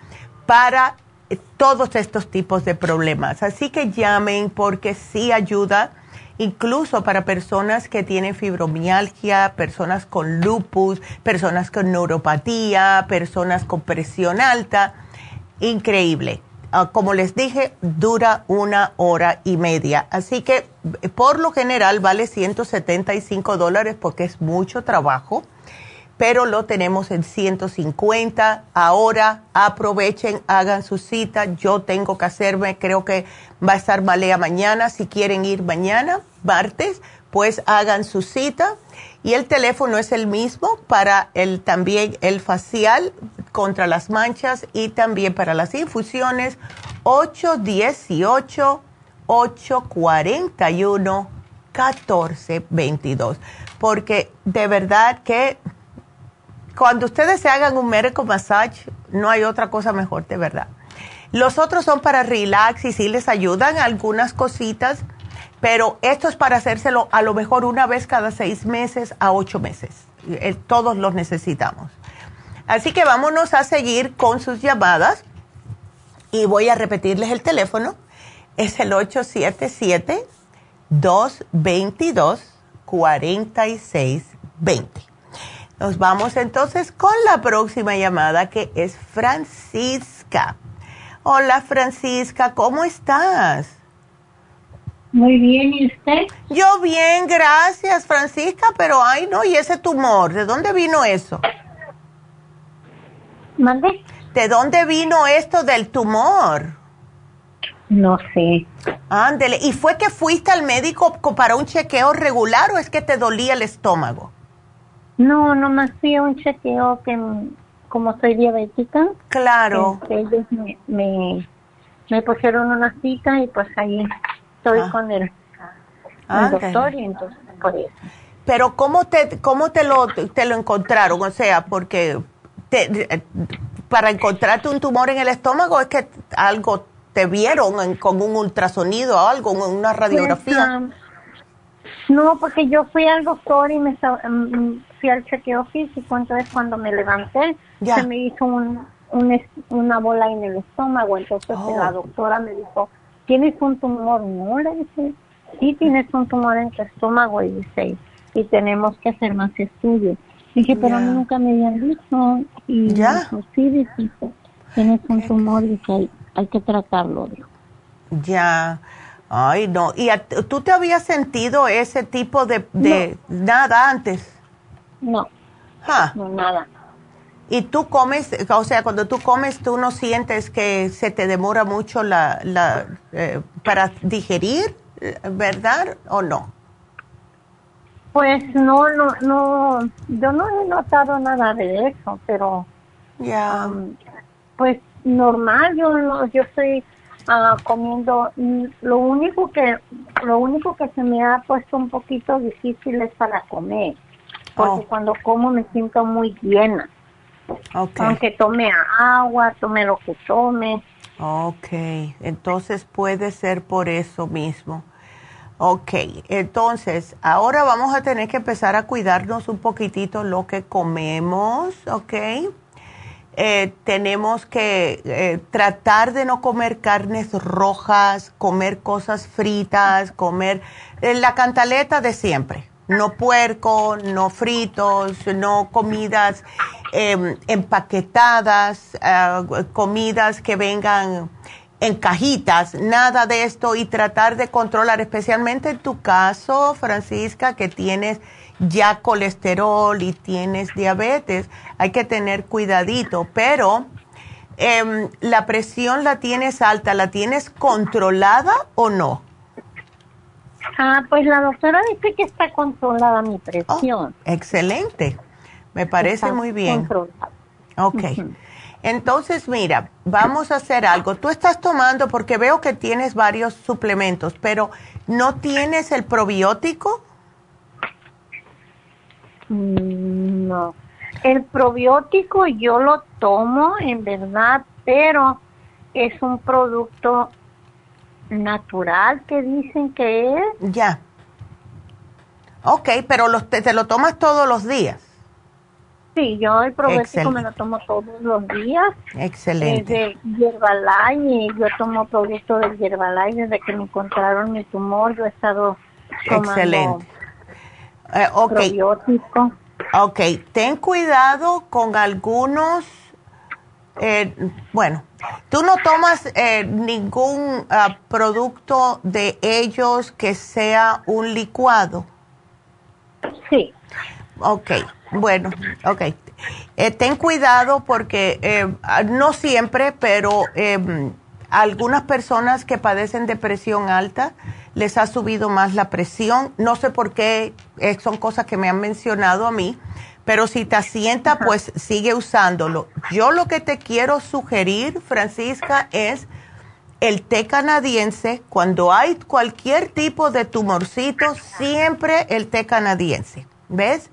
para todos estos tipos de problemas. Así que llamen porque sí ayuda, incluso para personas que tienen fibromialgia, personas con lupus, personas con neuropatía, personas con presión alta. Increíble. Ah, como les dije, dura una hora y media. Así que por lo general vale 175 dólares porque es mucho trabajo pero lo tenemos en 150. Ahora aprovechen, hagan su cita. Yo tengo que hacerme, creo que va a estar malea mañana. Si quieren ir mañana, martes, pues hagan su cita. Y el teléfono es el mismo para el, también el facial contra las manchas y también para las infusiones 818 841 1422. Porque de verdad que cuando ustedes se hagan un medical massage, no hay otra cosa mejor, de verdad. Los otros son para relax y sí les ayudan algunas cositas, pero esto es para hacérselo a lo mejor una vez cada seis meses a ocho meses. Eh, todos los necesitamos. Así que vámonos a seguir con sus llamadas y voy a repetirles el teléfono. Es el 877-222-4620. Nos vamos entonces con la próxima llamada que es Francisca. Hola Francisca, ¿cómo estás? Muy bien, ¿y usted? Yo bien, gracias Francisca, pero ay no, ¿y ese tumor? ¿De dónde vino eso? ¿Mande? ¿De dónde vino esto del tumor? No sé. Ándele, ¿y fue que fuiste al médico para un chequeo regular o es que te dolía el estómago? No, nomás fui a un chequeo que como soy diabética. Claro. Este, ellos me, me, pusieron una cita y pues ahí estoy ah. con el, ah, doctor y entonces por eso. Pero ¿cómo te, cómo te lo, te lo encontraron? O sea, porque te, para encontrarte un tumor en el estómago es que algo te vieron con un ultrasonido o algo, una radiografía. Pues, no, porque yo fui al doctor y me mm, fui al chequeo físico, entonces cuando me levanté se me hizo un, una bola en el estómago, entonces la oh. doctora me dijo, ¿tienes un tumor? No, le dije, sí tienes un tumor en tu estómago y dice, y tenemos que hacer más estudios. Dije, pero nunca me habían dicho. Y ¿Ya? dijo, sí, dice, tienes un tumor y hay, hay que tratarlo. Dijo. Ya. Ay, no. ¿Y tú te habías sentido ese tipo de, nada antes? No. No, nada. ¿Y tú comes, o sea, cuando tú comes, tú no sientes que se te demora mucho la, la eh, para digerir, verdad o no? Pues no, no, no, yo no he notado nada de eso, pero ya, um, pues normal, yo no, yo soy Ah, comiendo mm, lo único que lo único que se me ha puesto un poquito difícil es para comer porque oh. cuando como me siento muy llena aunque tome agua tome lo que tome Ok, entonces puede ser por eso mismo. Ok, entonces ahora vamos a tener que empezar a cuidarnos un poquitito lo que comemos, ¿ok? Eh, tenemos que eh, tratar de no comer carnes rojas, comer cosas fritas, comer eh, la cantaleta de siempre. No puerco, no fritos, no comidas em, empaquetadas, comidas que vengan en cajitas, nada de esto y tratar de controlar, especialmente en tu caso, Francisca, que tienes ya colesterol y tienes diabetes, hay que tener cuidadito, pero em, la presión la tienes alta, ¿la tienes controlada o no? Ah, pues la doctora dice que está controlada mi presión. Oh, excelente, me parece muy bien. Ok. Entonces, mira, vamos a hacer algo. Tú estás tomando, porque veo que tienes varios suplementos, pero ¿no tienes el probiótico? Mm, no. El probiótico yo lo tomo, en verdad, pero es un producto natural que dicen que es. Ya. Ok, pero los, te, lo tomas todos los días. Sí, yo el probiótico me lo tomo todos los días. Excelente. Es de Herbalife y yo tomo producto del Herbalife desde que me encontraron mi tumor. Yo he estado tomando Excelente. Eh, probiótico. Ok, ten cuidado con algunos, eh, bueno, tú no tomas eh, ningún ah, producto de ellos que sea un licuado. Sí. Ok, bueno, ok. Eh, ten cuidado porque eh, no siempre, pero em, algunas personas que padecen de presión alta les ha subido más la presión. No sé por qué, eh, son cosas que me han mencionado a mí, pero si te asienta, pues sigue usándolo. Yo lo que te quiero sugerir, Francisca, es el té canadiense. Cuando hay cualquier tipo de tumorcito, siempre el té canadiense. ¿Ves?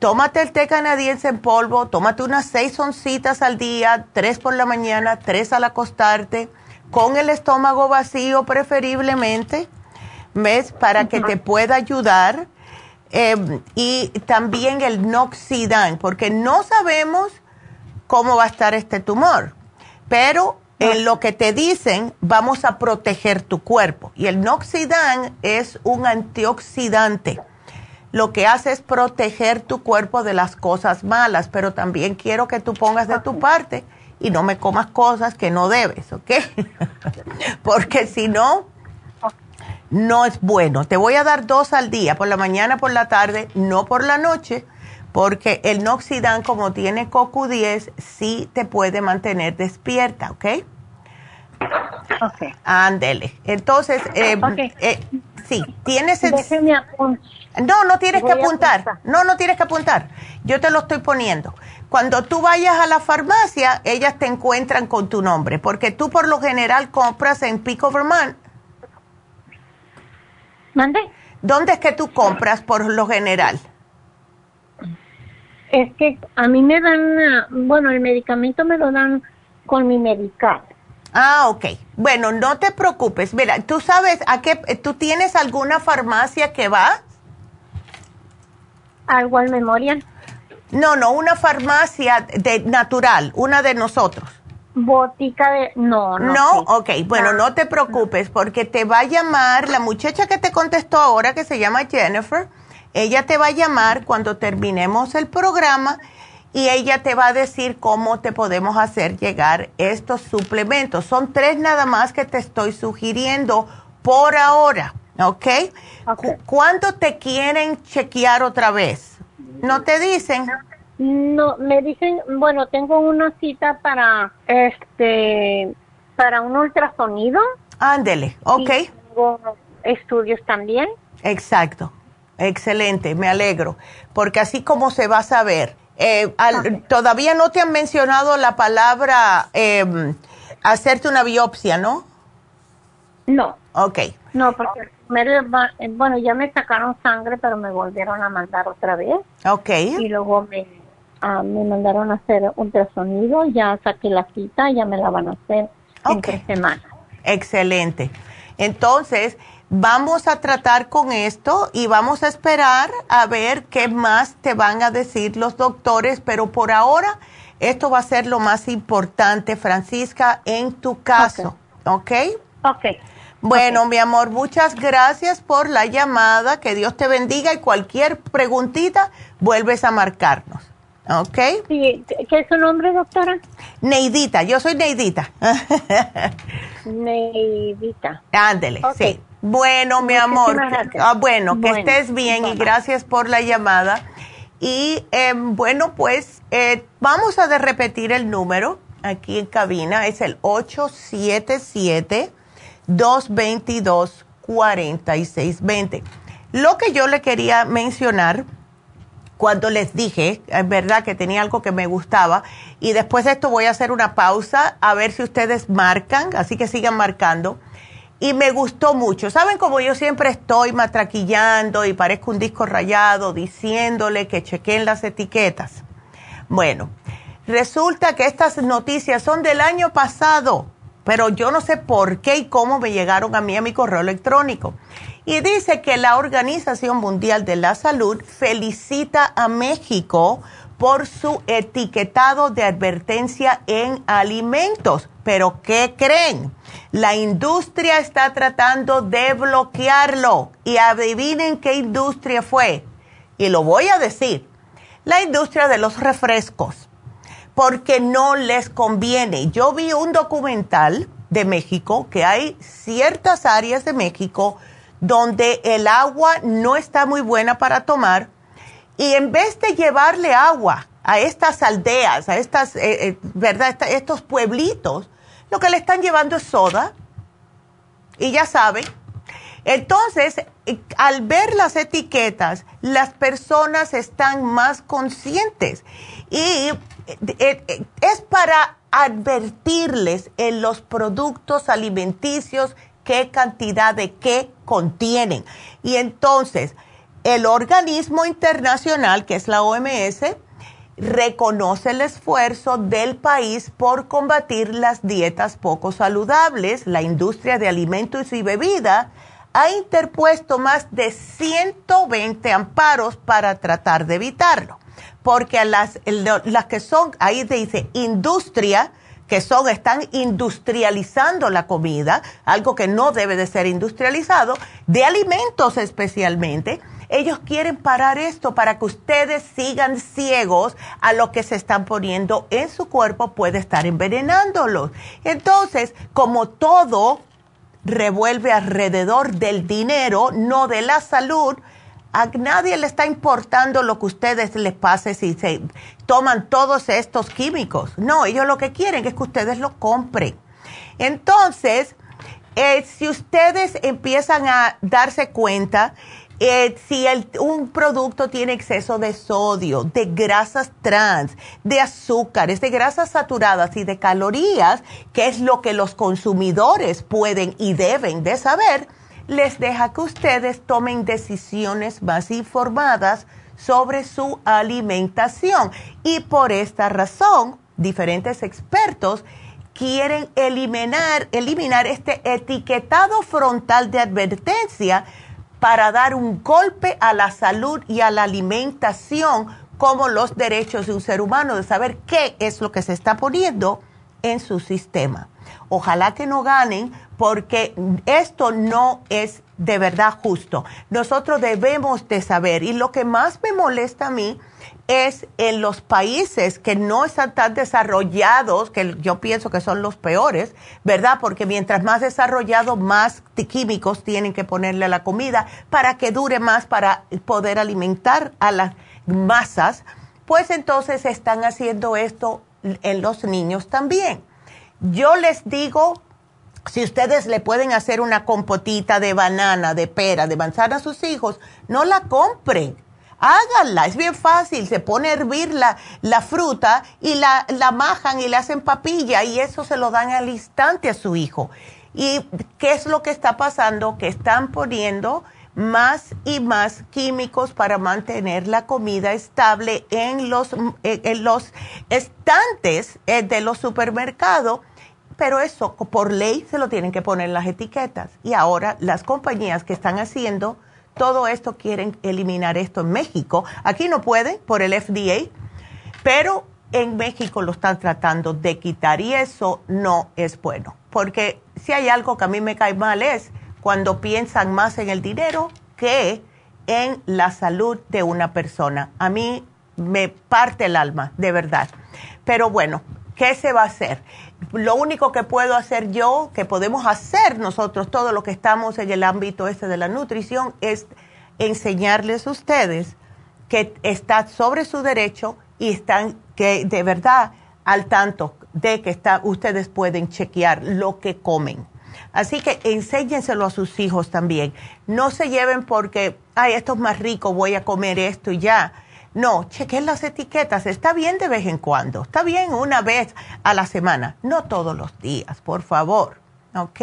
tómate el té canadiense en polvo, tómate unas seis oncitas al día, tres por la mañana, tres al acostarte, con el estómago vacío preferiblemente, ¿ves? Para que te pueda ayudar. Em, y también el noxidan, porque no sabemos cómo va a estar este tumor, pero en lo que te dicen, vamos a proteger tu cuerpo. Y el noxidan es un antioxidante lo que hace es proteger tu cuerpo de las cosas malas, pero también quiero que tú pongas de tu parte y no me comas cosas que no debes, ¿ok? Porque si no, no es bueno. Te voy a dar dos al día, por la mañana, por la tarde, no por la noche, porque el Noxidan, como tiene CoQ10, sí te puede mantener despierta, ¿ok? Ok. Ándele. Entonces, eh, eh, sí, tienes... No, no tienes que apuntar. No, no tienes que apuntar. Yo te lo estoy poniendo. Cuando tú vayas a la farmacia, ellas te encuentran con tu nombre, porque tú por lo general compras en Pico Vermont. ¿Mande? ¿Dónde es que tú compras por lo general? Es que a mí me dan, bueno, el medicamento me lo dan con mi medical. Ah, ok. Bueno, no te preocupes. Mira, tú sabes a qué, tú tienes alguna farmacia que va ¿Algo al Memorial? No, no, una farmacia de natural, una de nosotros. Botica de... No, no. No, ok, bueno, no te preocupes porque te va a llamar la muchacha que te contestó ahora, que se llama Jennifer, ella te va a llamar cuando terminemos el programa y ella te va a decir cómo te podemos hacer llegar estos suplementos. Son tres nada más que te estoy sugiriendo por ahora. ¿Ok? okay. ¿Cuándo te quieren chequear otra vez? ¿No te dicen? No, me dicen, bueno, tengo una cita para este para un ultrasonido. Ándele, ok. tengo estudios también. Exacto. Excelente, me alegro, porque así como se va a saber. Eh, todavía no te han mencionado la palabra eh, hacerte una biopsia, ¿no? No. Ok. No, porque bueno, ya me sacaron sangre, pero me volvieron a mandar otra vez. Ok. Y luego me, uh, me mandaron a hacer ultrasonido, ya saqué la cita, ya me la van a hacer en tres semanas. Excelente. Entonces, vamos a tratar con esto y vamos a esperar a ver qué más te van a decir los doctores, pero por ahora esto va a ser lo más importante, Francisca, en tu caso. ¿Ok? Ok. okay. Bueno, mi amor, muchas gracias por la llamada. Que Dios te bendiga y cualquier preguntita vuelves a marcarnos. ¿Ok? Sí, ¿qué es su nombre, doctora? Neidita, yo soy Neidita. Neidita. Ándele, sí. Bueno, mi amor. Ah, bueno, que estés bien y gracias por la llamada. Y em, bueno, pues eh, vamos a repetir el número aquí en cabina. Es el 877-222-4620. Lo que yo le quería mencionar cuando les dije, es verdad que tenía algo que me gustaba, y después de esto voy a hacer una pausa a ver si ustedes marcan, así que sigan marcando y me gustó mucho. ¿Saben cómo yo siempre estoy matraquillando y parezco un disco rayado diciéndole que chequen las etiquetas? Bueno, resulta que estas noticias son del año pasado, pero yo no sé por qué y cómo me llegaron a mí a mi correo electrónico. Y dice que la Organización Mundial de la Salud felicita a México por su etiquetado de advertencia en alimentos. Pero ¿qué creen? La industria está tratando de bloquearlo. Y adivinen qué industria fue. Y lo voy a decir. La industria de los refrescos. Porque no les conviene. Yo vi un documental de México que hay ciertas áreas de México donde el agua no está muy buena para tomar y en vez de llevarle agua a estas aldeas, a estas, eh, eh, ¿verdad? estos pueblitos, lo que le están llevando es soda. Y ya saben. Entonces, eh, al ver las etiquetas, las personas están más conscientes. Y es para advertirles en los productos alimenticios qué cantidad de qué contienen. Y entonces, el organismo internacional, que es la OMS, reconoce el esfuerzo del país por combatir las dietas poco saludables. La industria de alimentos y bebida ha interpuesto más de 120 amparos para tratar de evitarlo. Porque las, las que son, ahí dice industria, que son, están industrializando la comida, algo que no debe de ser industrializado, de alimentos especialmente, ellos quieren parar esto para que ustedes sigan ciegos a lo que se están poniendo en su cuerpo, puede estar envenenándolos. Entonces, como todo revuelve alrededor del dinero, no de la salud, a nadie le está importando lo que ustedes les pase si se toman todos estos químicos. No, ellos lo que quieren es que ustedes lo compren. Entonces, eh, si ustedes empiezan a darse cuenta eh, si un producto tiene exceso de sodio, de grasas trans, de azúcares, de grasas saturadas y de calorías, que es lo que los consumidores pueden y deben de saber, les deja que ustedes tomen decisiones más informadas sobre su alimentación. Y por esta razón, diferentes expertos quieren eliminar, eliminar este etiquetado frontal de advertencia para dar un golpe a la salud y a la alimentación como los derechos de un ser humano, de saber qué es lo que se está poniendo en su sistema. Ojalá que no ganen porque esto no es de verdad justo. Nosotros debemos de saber y lo que más me molesta a mí es en los países que no están tan desarrollados, que yo pienso que son los peores, ¿verdad? Porque mientras más desarrollado, más químicos tienen que ponerle a la comida para que dure más, para poder alimentar a las masas, pues entonces están haciendo esto en los niños también. Yo les digo, si ustedes le pueden hacer una compotita de banana, de pera, de manzana a sus hijos, no la compren háganla, es bien fácil, se pone a hervir la, la fruta y la, la majan y le hacen papilla y eso se lo dan al instante a su hijo. ¿Y qué es lo que está pasando? Que están poniendo más y más químicos para mantener la comida estable en los, en los estantes eh, de los supermercados, pero eso por ley se lo tienen que poner en las etiquetas. Y ahora las compañías que están haciendo todo esto quieren eliminar esto en México. Aquí no pueden por el FDA, pero en México lo están tratando de quitar y eso no es bueno. Porque si hay algo que a mí me cae mal es cuando piensan más en el dinero que en la salud de una persona. A mí me parte el alma, de verdad. Pero bueno, ¿qué se va a hacer? Lo único que puedo hacer yo, que podemos hacer nosotros, todos los que estamos en el ámbito este de la nutrición, es enseñarles a ustedes que está sobre su derecho y están que de verdad al tanto de que está, ustedes pueden chequear lo que comen. Así que enséñenselo a sus hijos también. No se lleven porque, ay, esto es más rico, voy a comer esto y ya. No, chequen las etiquetas. Está bien de vez en cuando. Está bien una vez a la semana. No todos los días, por favor. ¿Ok?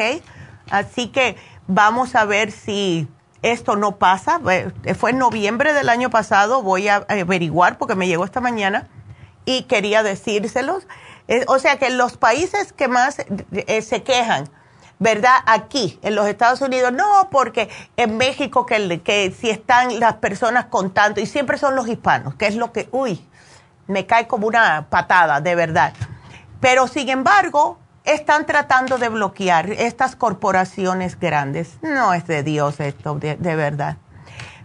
Así que vamos a ver si esto no pasa. Fue en noviembre del año pasado. Voy a averiguar porque me llegó esta mañana y quería decírselos. Eh, o sea que los países que más eh, se quejan, ¿verdad? Aquí, en los Estados Unidos, no, porque en México que, que si están las personas con tanto, y siempre son los hispanos, que es lo que, uy, me cae como una patada, de verdad. Pero sin embargo, están tratando de bloquear estas corporaciones grandes. No es de Dios esto, de, de verdad.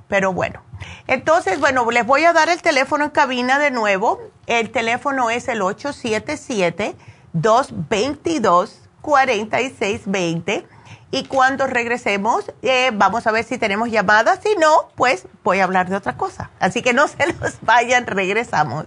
Pero bueno, entonces, bueno, les voy a dar el teléfono en cabina de nuevo. El teléfono es el 877-222-4620. Y cuando regresemos, eh, vamos a ver si tenemos llamadas. Si no, pues voy a hablar de otra cosa. Así que no se los vayan, regresamos.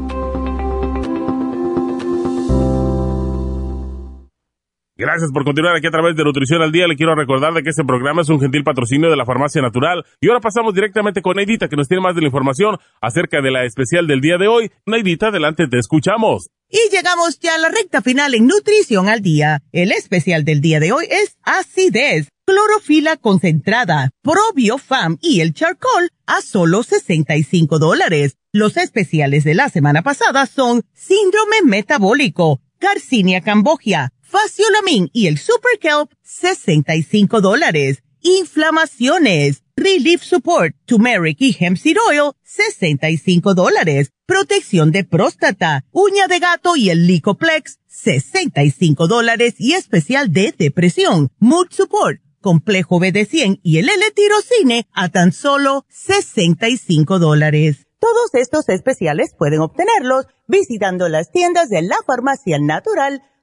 Gracias por continuar aquí a través de Nutrición al Día. Le quiero recordar de que este programa es un gentil patrocinio de la Farmacia Natural. Y ahora pasamos directamente con Neidita, que nos tiene más de la información acerca de la especial del día de hoy. Neidita, adelante, te escuchamos. Y llegamos ya a la recta final en Nutrición al Día. El especial del día de hoy es acidez, clorofila concentrada, probiofam y el charcoal a solo 65 dólares. Los especiales de la semana pasada son síndrome metabólico, Garcinia cambogia, faciolamin y el super kelp, 65 dólares. Inflamaciones, relief support, turmeric y hemp seed oil, 65 dólares protección de próstata, uña de gato y el Licoplex, 65 dólares y especial de depresión, Mood Support, complejo BD100 y el L-tirocine a tan solo 65 dólares. Todos estos especiales pueden obtenerlos visitando las tiendas de la farmacia natural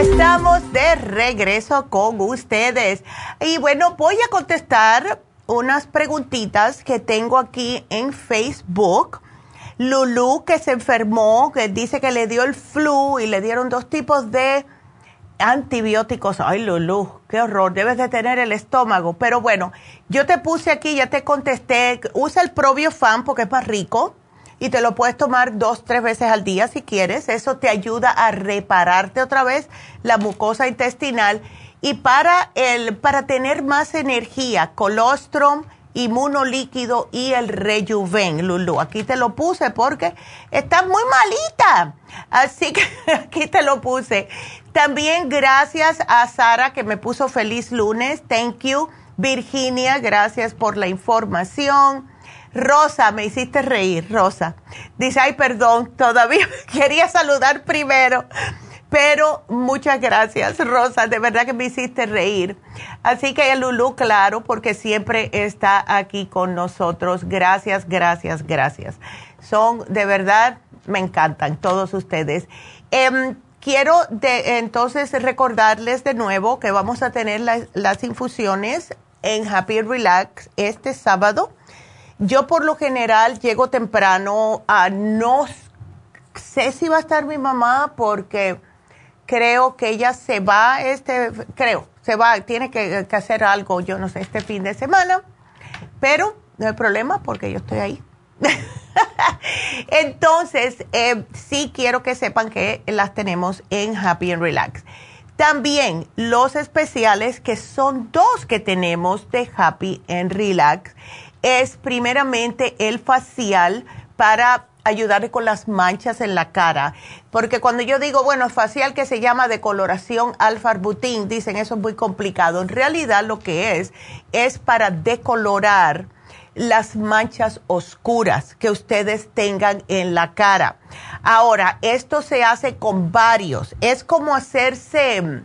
Estamos de regreso con ustedes. Y bueno, voy a contestar unas preguntitas que tengo aquí en Facebook. Lulu, que se enfermó, que dice que le dio el flu y le dieron dos tipos de antibióticos. Ay, Lulu, qué horror, debes de tener el estómago. Pero bueno, yo te puse aquí, ya te contesté, usa el Fan porque es más rico y te lo puedes tomar dos, tres veces al día si quieres. Eso te ayuda a repararte otra vez la mucosa intestinal. Y para, el, para tener más energía, colostrum, inmunolíquido y el rejuven, Lulu. Aquí te lo puse porque estás muy malita. Así que aquí te lo puse. También gracias a Sara que me puso feliz lunes. Thank you. Virginia, gracias por la información. Rosa, me hiciste reír, Rosa. Dice, ay, perdón, todavía quería saludar primero. Pero muchas gracias, Rosa, de verdad que me hiciste reír. Así que Lulu, claro, porque siempre está aquí con nosotros. Gracias, gracias, gracias. Son, de verdad, me encantan todos ustedes. Em, quiero de, entonces recordarles de nuevo que vamos a tener las infusiones en Happy Relax este sábado yo por lo general llego temprano, a no sé si va a estar mi mamá porque creo que ella se va, este, creo, se va, tiene que, hacer algo, yo no sé, este fin de semana, pero no hay problema porque yo estoy ahí. Entonces, eh, sí quiero que sepan que las tenemos en Happy and Relax. También los especiales que son dos que tenemos de Happy and Relax es primeramente el facial para ayudar con las manchas en la cara. Porque cuando yo digo, bueno, facial que se llama decoloración alfa-arbutin, dicen eso es muy complicado. En realidad lo que es es para decolorar las manchas oscuras que ustedes tengan en la cara. Ahora, esto se hace con varios. Es como hacerse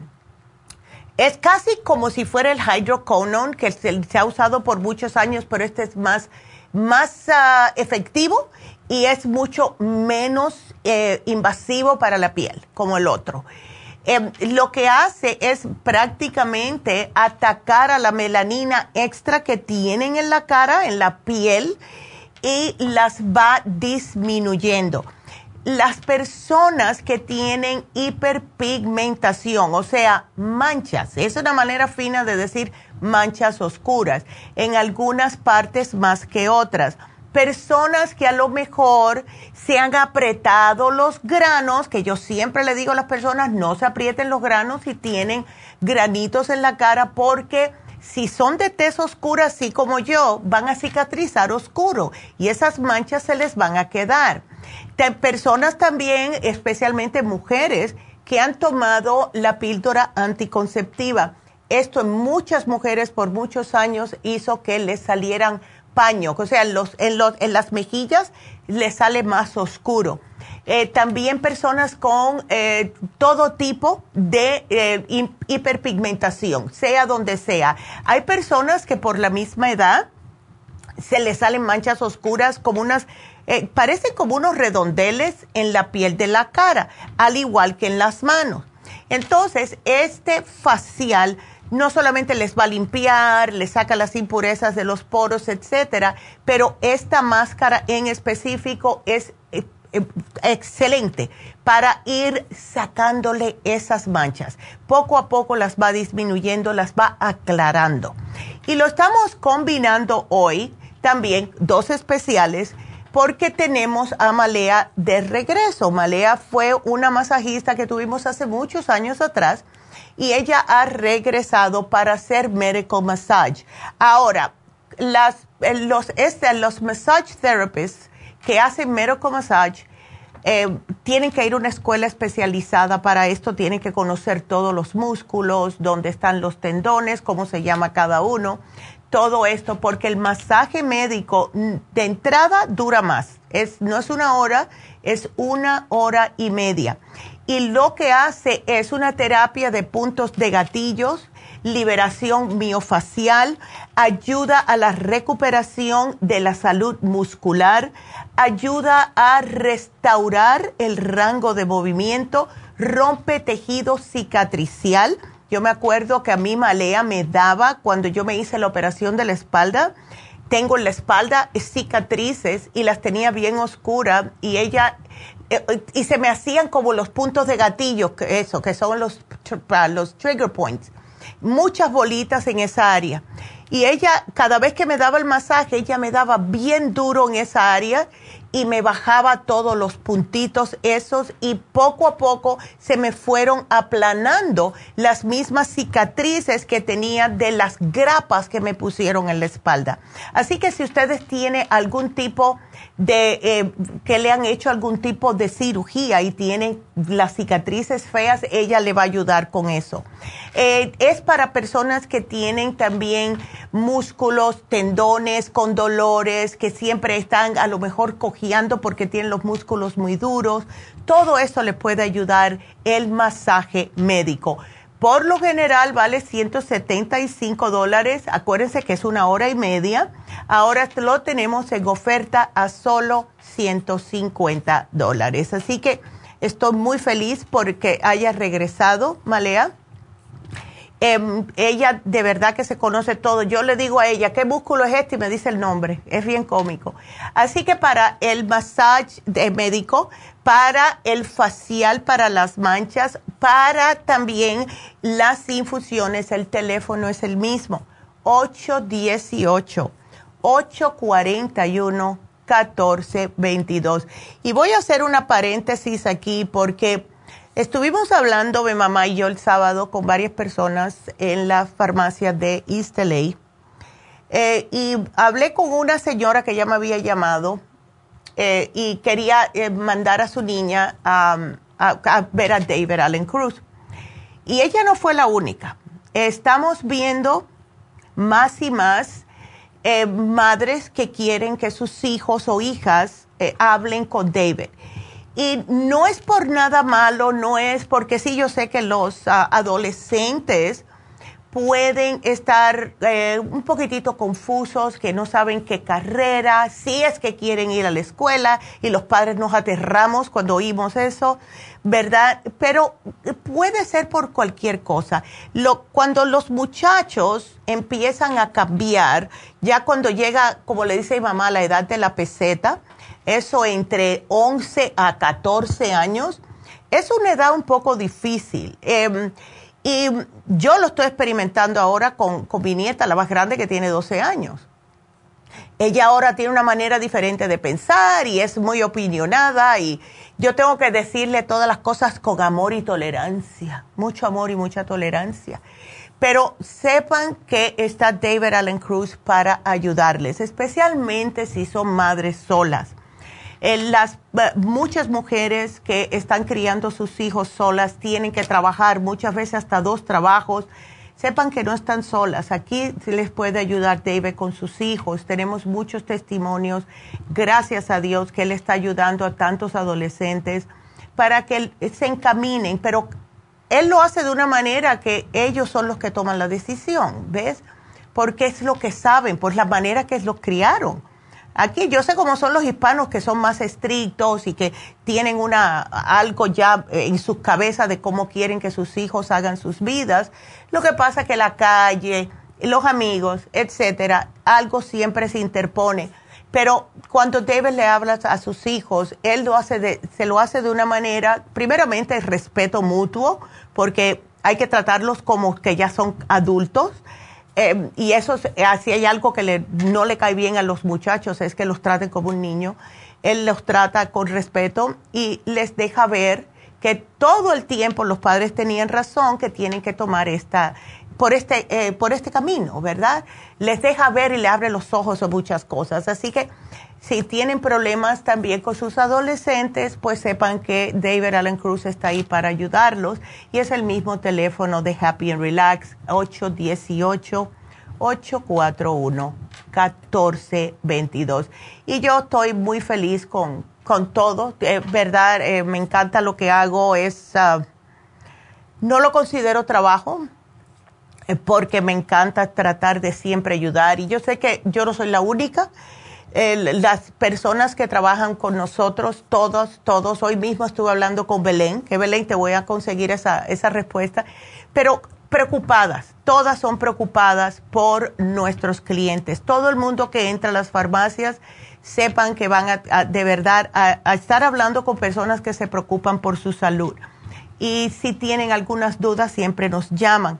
es casi como si fuera el hydroquinone, que se, ha usado por muchos años, pero este es más, más ah, efectivo y es mucho menos eh, invasivo para la piel, como el otro. Em, lo que hace es prácticamente atacar a la melanina extra que tienen en la cara, en la piel, y las va disminuyendo las personas que tienen hiperpigmentación, o sea, manchas, es una manera fina de decir manchas oscuras, en algunas partes más que otras. Personas que a lo mejor se han apretado los granos, que yo siempre le digo a las personas, no se aprieten los granos si tienen granitos en la cara porque si son de tez oscura, así como yo, van a cicatrizar oscuro y esas manchas se les van a quedar personas también, especialmente mujeres, que han tomado la píldora anticonceptiva. Esto en muchas mujeres por muchos años hizo que les salieran paños, o sea, en, los, en, los, en las mejillas les sale más oscuro. Eh, también personas con eh, todo tipo de eh, hiperpigmentación, sea donde sea. Hay personas que por la misma edad se le salen manchas oscuras como unas, eh, parecen como unos redondeles en la piel de la cara, al igual que en las manos. Entonces, este facial no solamente les va a limpiar, les saca las impurezas de los poros, etcétera, pero esta máscara en específico es eh, eh, excelente para ir sacándole esas manchas. Poco a poco las va disminuyendo, las va aclarando. Y lo estamos combinando hoy también, dos especiales, porque tenemos a Malea de regreso. Malea fue una masajista que tuvimos hace muchos años atrás y ella ha regresado para hacer medical massage. Ahora, las, los, este, los massage therapists que hacen medical massage eh, tienen que ir a una escuela especializada para esto, tienen que conocer todos los músculos, dónde están los tendones, cómo se llama cada uno, todo esto, porque el masaje médico de entrada dura más. Es, no es una hora, es una hora y media y lo que hace es una terapia de puntos de gatillos, liberación miofacial, ayuda a la recuperación de la salud muscular, ayuda a restaurar el rango de movimiento, rompe tejido cicatricial. Yo me acuerdo que a mí Malea me daba cuando yo me hice la operación de la espalda. Tengo en la espalda cicatrices y las tenía bien oscuras y ella eh, y se me hacían como los puntos de gatillo, eso, que son los, los trigger points. Muchas bolitas en esa área. Y ella, cada vez que me daba el masaje, ella me daba bien duro en esa área y me bajaba todos los puntitos esos y poco a poco se me fueron aplanando las mismas cicatrices que tenía de las grapas que me pusieron en la espalda. Así que si ustedes tienen algún tipo de, eh, que le han hecho algún tipo de cirugía y tienen las cicatrices feas, ella le va a ayudar con eso. Eh, es para personas que tienen también músculos, tendones con dolores, que siempre están a lo mejor porque tienen los músculos muy duros. Todo eso le puede ayudar el masaje médico. Por lo general vale 175 dólares. Acuérdense que es una hora y media. Ahora lo tenemos en oferta a solo 150 dólares. Así que estoy muy feliz porque haya regresado, Malea. Em, ella de verdad que se conoce todo. Yo le digo a ella, ¿qué músculo es este? Y me dice el nombre. Es bien cómico. Así que para el masaje de médico, para el facial, para las manchas, para también las infusiones, el teléfono es el mismo. 818 841 1422. Y voy a hacer una paréntesis aquí porque Estuvimos hablando, mi mamá y yo, el sábado con varias personas en la farmacia de East LA. Eh, y hablé con una señora que ya me había llamado eh, y quería eh, mandar a su niña a, ver a David Allen Cruz. Y ella no fue la única. Estamos viendo más y más madres que quieren que sus hijos o hijas hablen con David. Y no es por nada malo, no es porque sí, yo sé que los ah, adolescentes pueden estar eh, un poquitito confusos, que no saben qué carrera, si es que quieren ir a la escuela y los padres nos aterramos cuando oímos eso, ¿verdad? Pero puede ser por cualquier cosa. Lo, cuando los muchachos empiezan a cambiar, ya cuando llega, como le dice mi mamá, la edad de la peseta, eso entre 11 a 14 años, es una edad un poco difícil. Em, y yo lo estoy experimentando ahora con, con, mi nieta, la más grande, que tiene 12 años. Ella ahora tiene una manera diferente de pensar y es muy opinionada y yo tengo que decirle todas las cosas con amor y tolerancia, mucho amor y mucha tolerancia. Pero sepan que está David Allen Cruz para ayudarles, especialmente si son madres solas las, muchas mujeres que están criando sus hijos solas tienen que trabajar muchas veces hasta dos trabajos. Sepan que no están solas. Aquí les puede ayudar David con sus hijos. Tenemos muchos testimonios, gracias a Dios, que Él está ayudando a tantos adolescentes para que se encaminen. Pero Él lo hace de una manera que ellos son los que toman la decisión, ¿ves? porque es lo que saben, por la manera que los criaron. Aquí yo sé cómo son los hispanos que son más estrictos y que tienen una algo ya en sus cabezas de cómo quieren que sus hijos hagan sus vidas. Lo que pasa es que la calle, los amigos, etcétera, algo siempre se interpone. Pero cuando David le habla a sus hijos, él lo hace de, se lo hace de una manera, primeramente, respeto mutuo, porque hay que tratarlos como que ya son adultos eh, y eso, así hay algo que no le cae bien a los muchachos, es que los traten como un niño. Él los trata con respeto y les deja ver que todo el tiempo los padres tenían razón, que tienen que tomar esta, por este, eh, por este camino, ¿verdad? Les deja ver y le abre los ojos a muchas cosas. Así que si tienen problemas también con sus adolescentes, pues sepan que David Allen Cruz está ahí para ayudarlos. Y es el mismo teléfono de Happy and Relax 818-841-1422. Y yo estoy muy feliz con, con todo, verdad, eh, me encanta lo que hago, es, ah, no lo considero trabajo, eh, porque me encanta tratar de siempre ayudar. Y yo sé que yo no soy la única las personas que trabajan con nosotros, todos, todos, hoy mismo estuve hablando con Belén, que Belén te voy a conseguir esa, esa respuesta, pero preocupadas, todas son preocupadas por nuestros clientes. Todo el mundo que entra a las farmacias sepan que van a, de verdad a estar hablando con personas que se preocupan por su salud. Y si tienen algunas dudas, siempre nos llaman.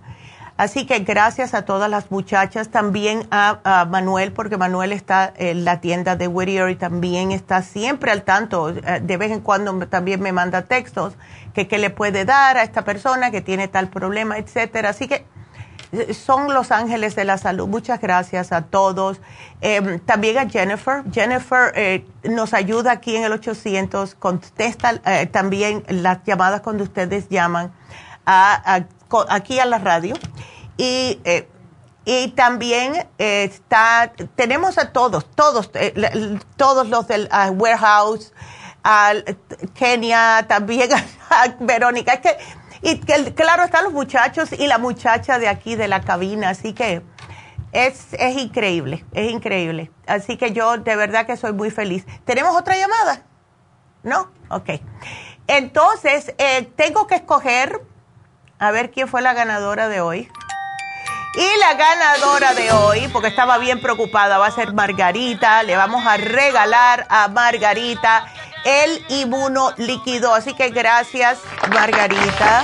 Así que gracias a todas las muchachas, también a, Manuel, porque Manuel está en la tienda de Whittier y también está siempre al tanto, eh, de vez en cuando también me manda textos que qué le puede dar a esta persona que tiene tal problema, etcétera. Así que eh, son los ángeles de la salud. Muchas gracias a todos. Em, también a Jennifer. Jennifer eh, nos ayuda aquí en el 800, contesta también las llamadas cuando ustedes llaman a aquí a la radio. Y, eh, y también eh, está, tenemos a todos, todos, eh, todos los del warehouse, a Kenia, también a, Verónica. Es que, y que, claro, están los muchachos y la muchacha de aquí de la cabina, así que es, es increíble, es increíble. Así que yo de verdad que soy muy feliz. ¿Tenemos otra llamada? ¿No? Ok. Entonces, tengo que escoger a ver quién fue la ganadora de hoy. Y la ganadora de hoy, porque estaba bien preocupada, va a ser Margarita. Le vamos a regalar a Margarita el inmuno líquido. Así que gracias, Margarita.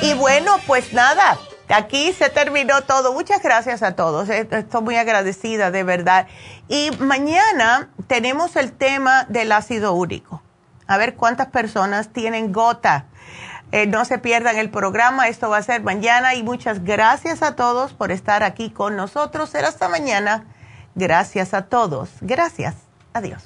Y bueno, pues nada, aquí se terminó todo. Muchas gracias a todos. Eh, estoy muy agradecida, de verdad. Y mañana tenemos el tema del ácido úrico. A ver cuántas personas tienen gota eh, no se pierdan el programa, esto va a ser mañana y muchas gracias a todos por estar aquí con nosotros. Será hasta mañana. Gracias a todos. Gracias. Adiós.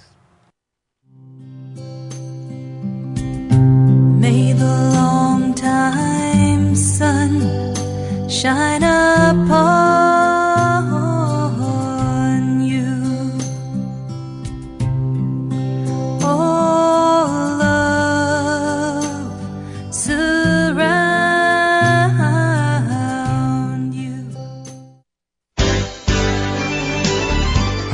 May the long time sun shine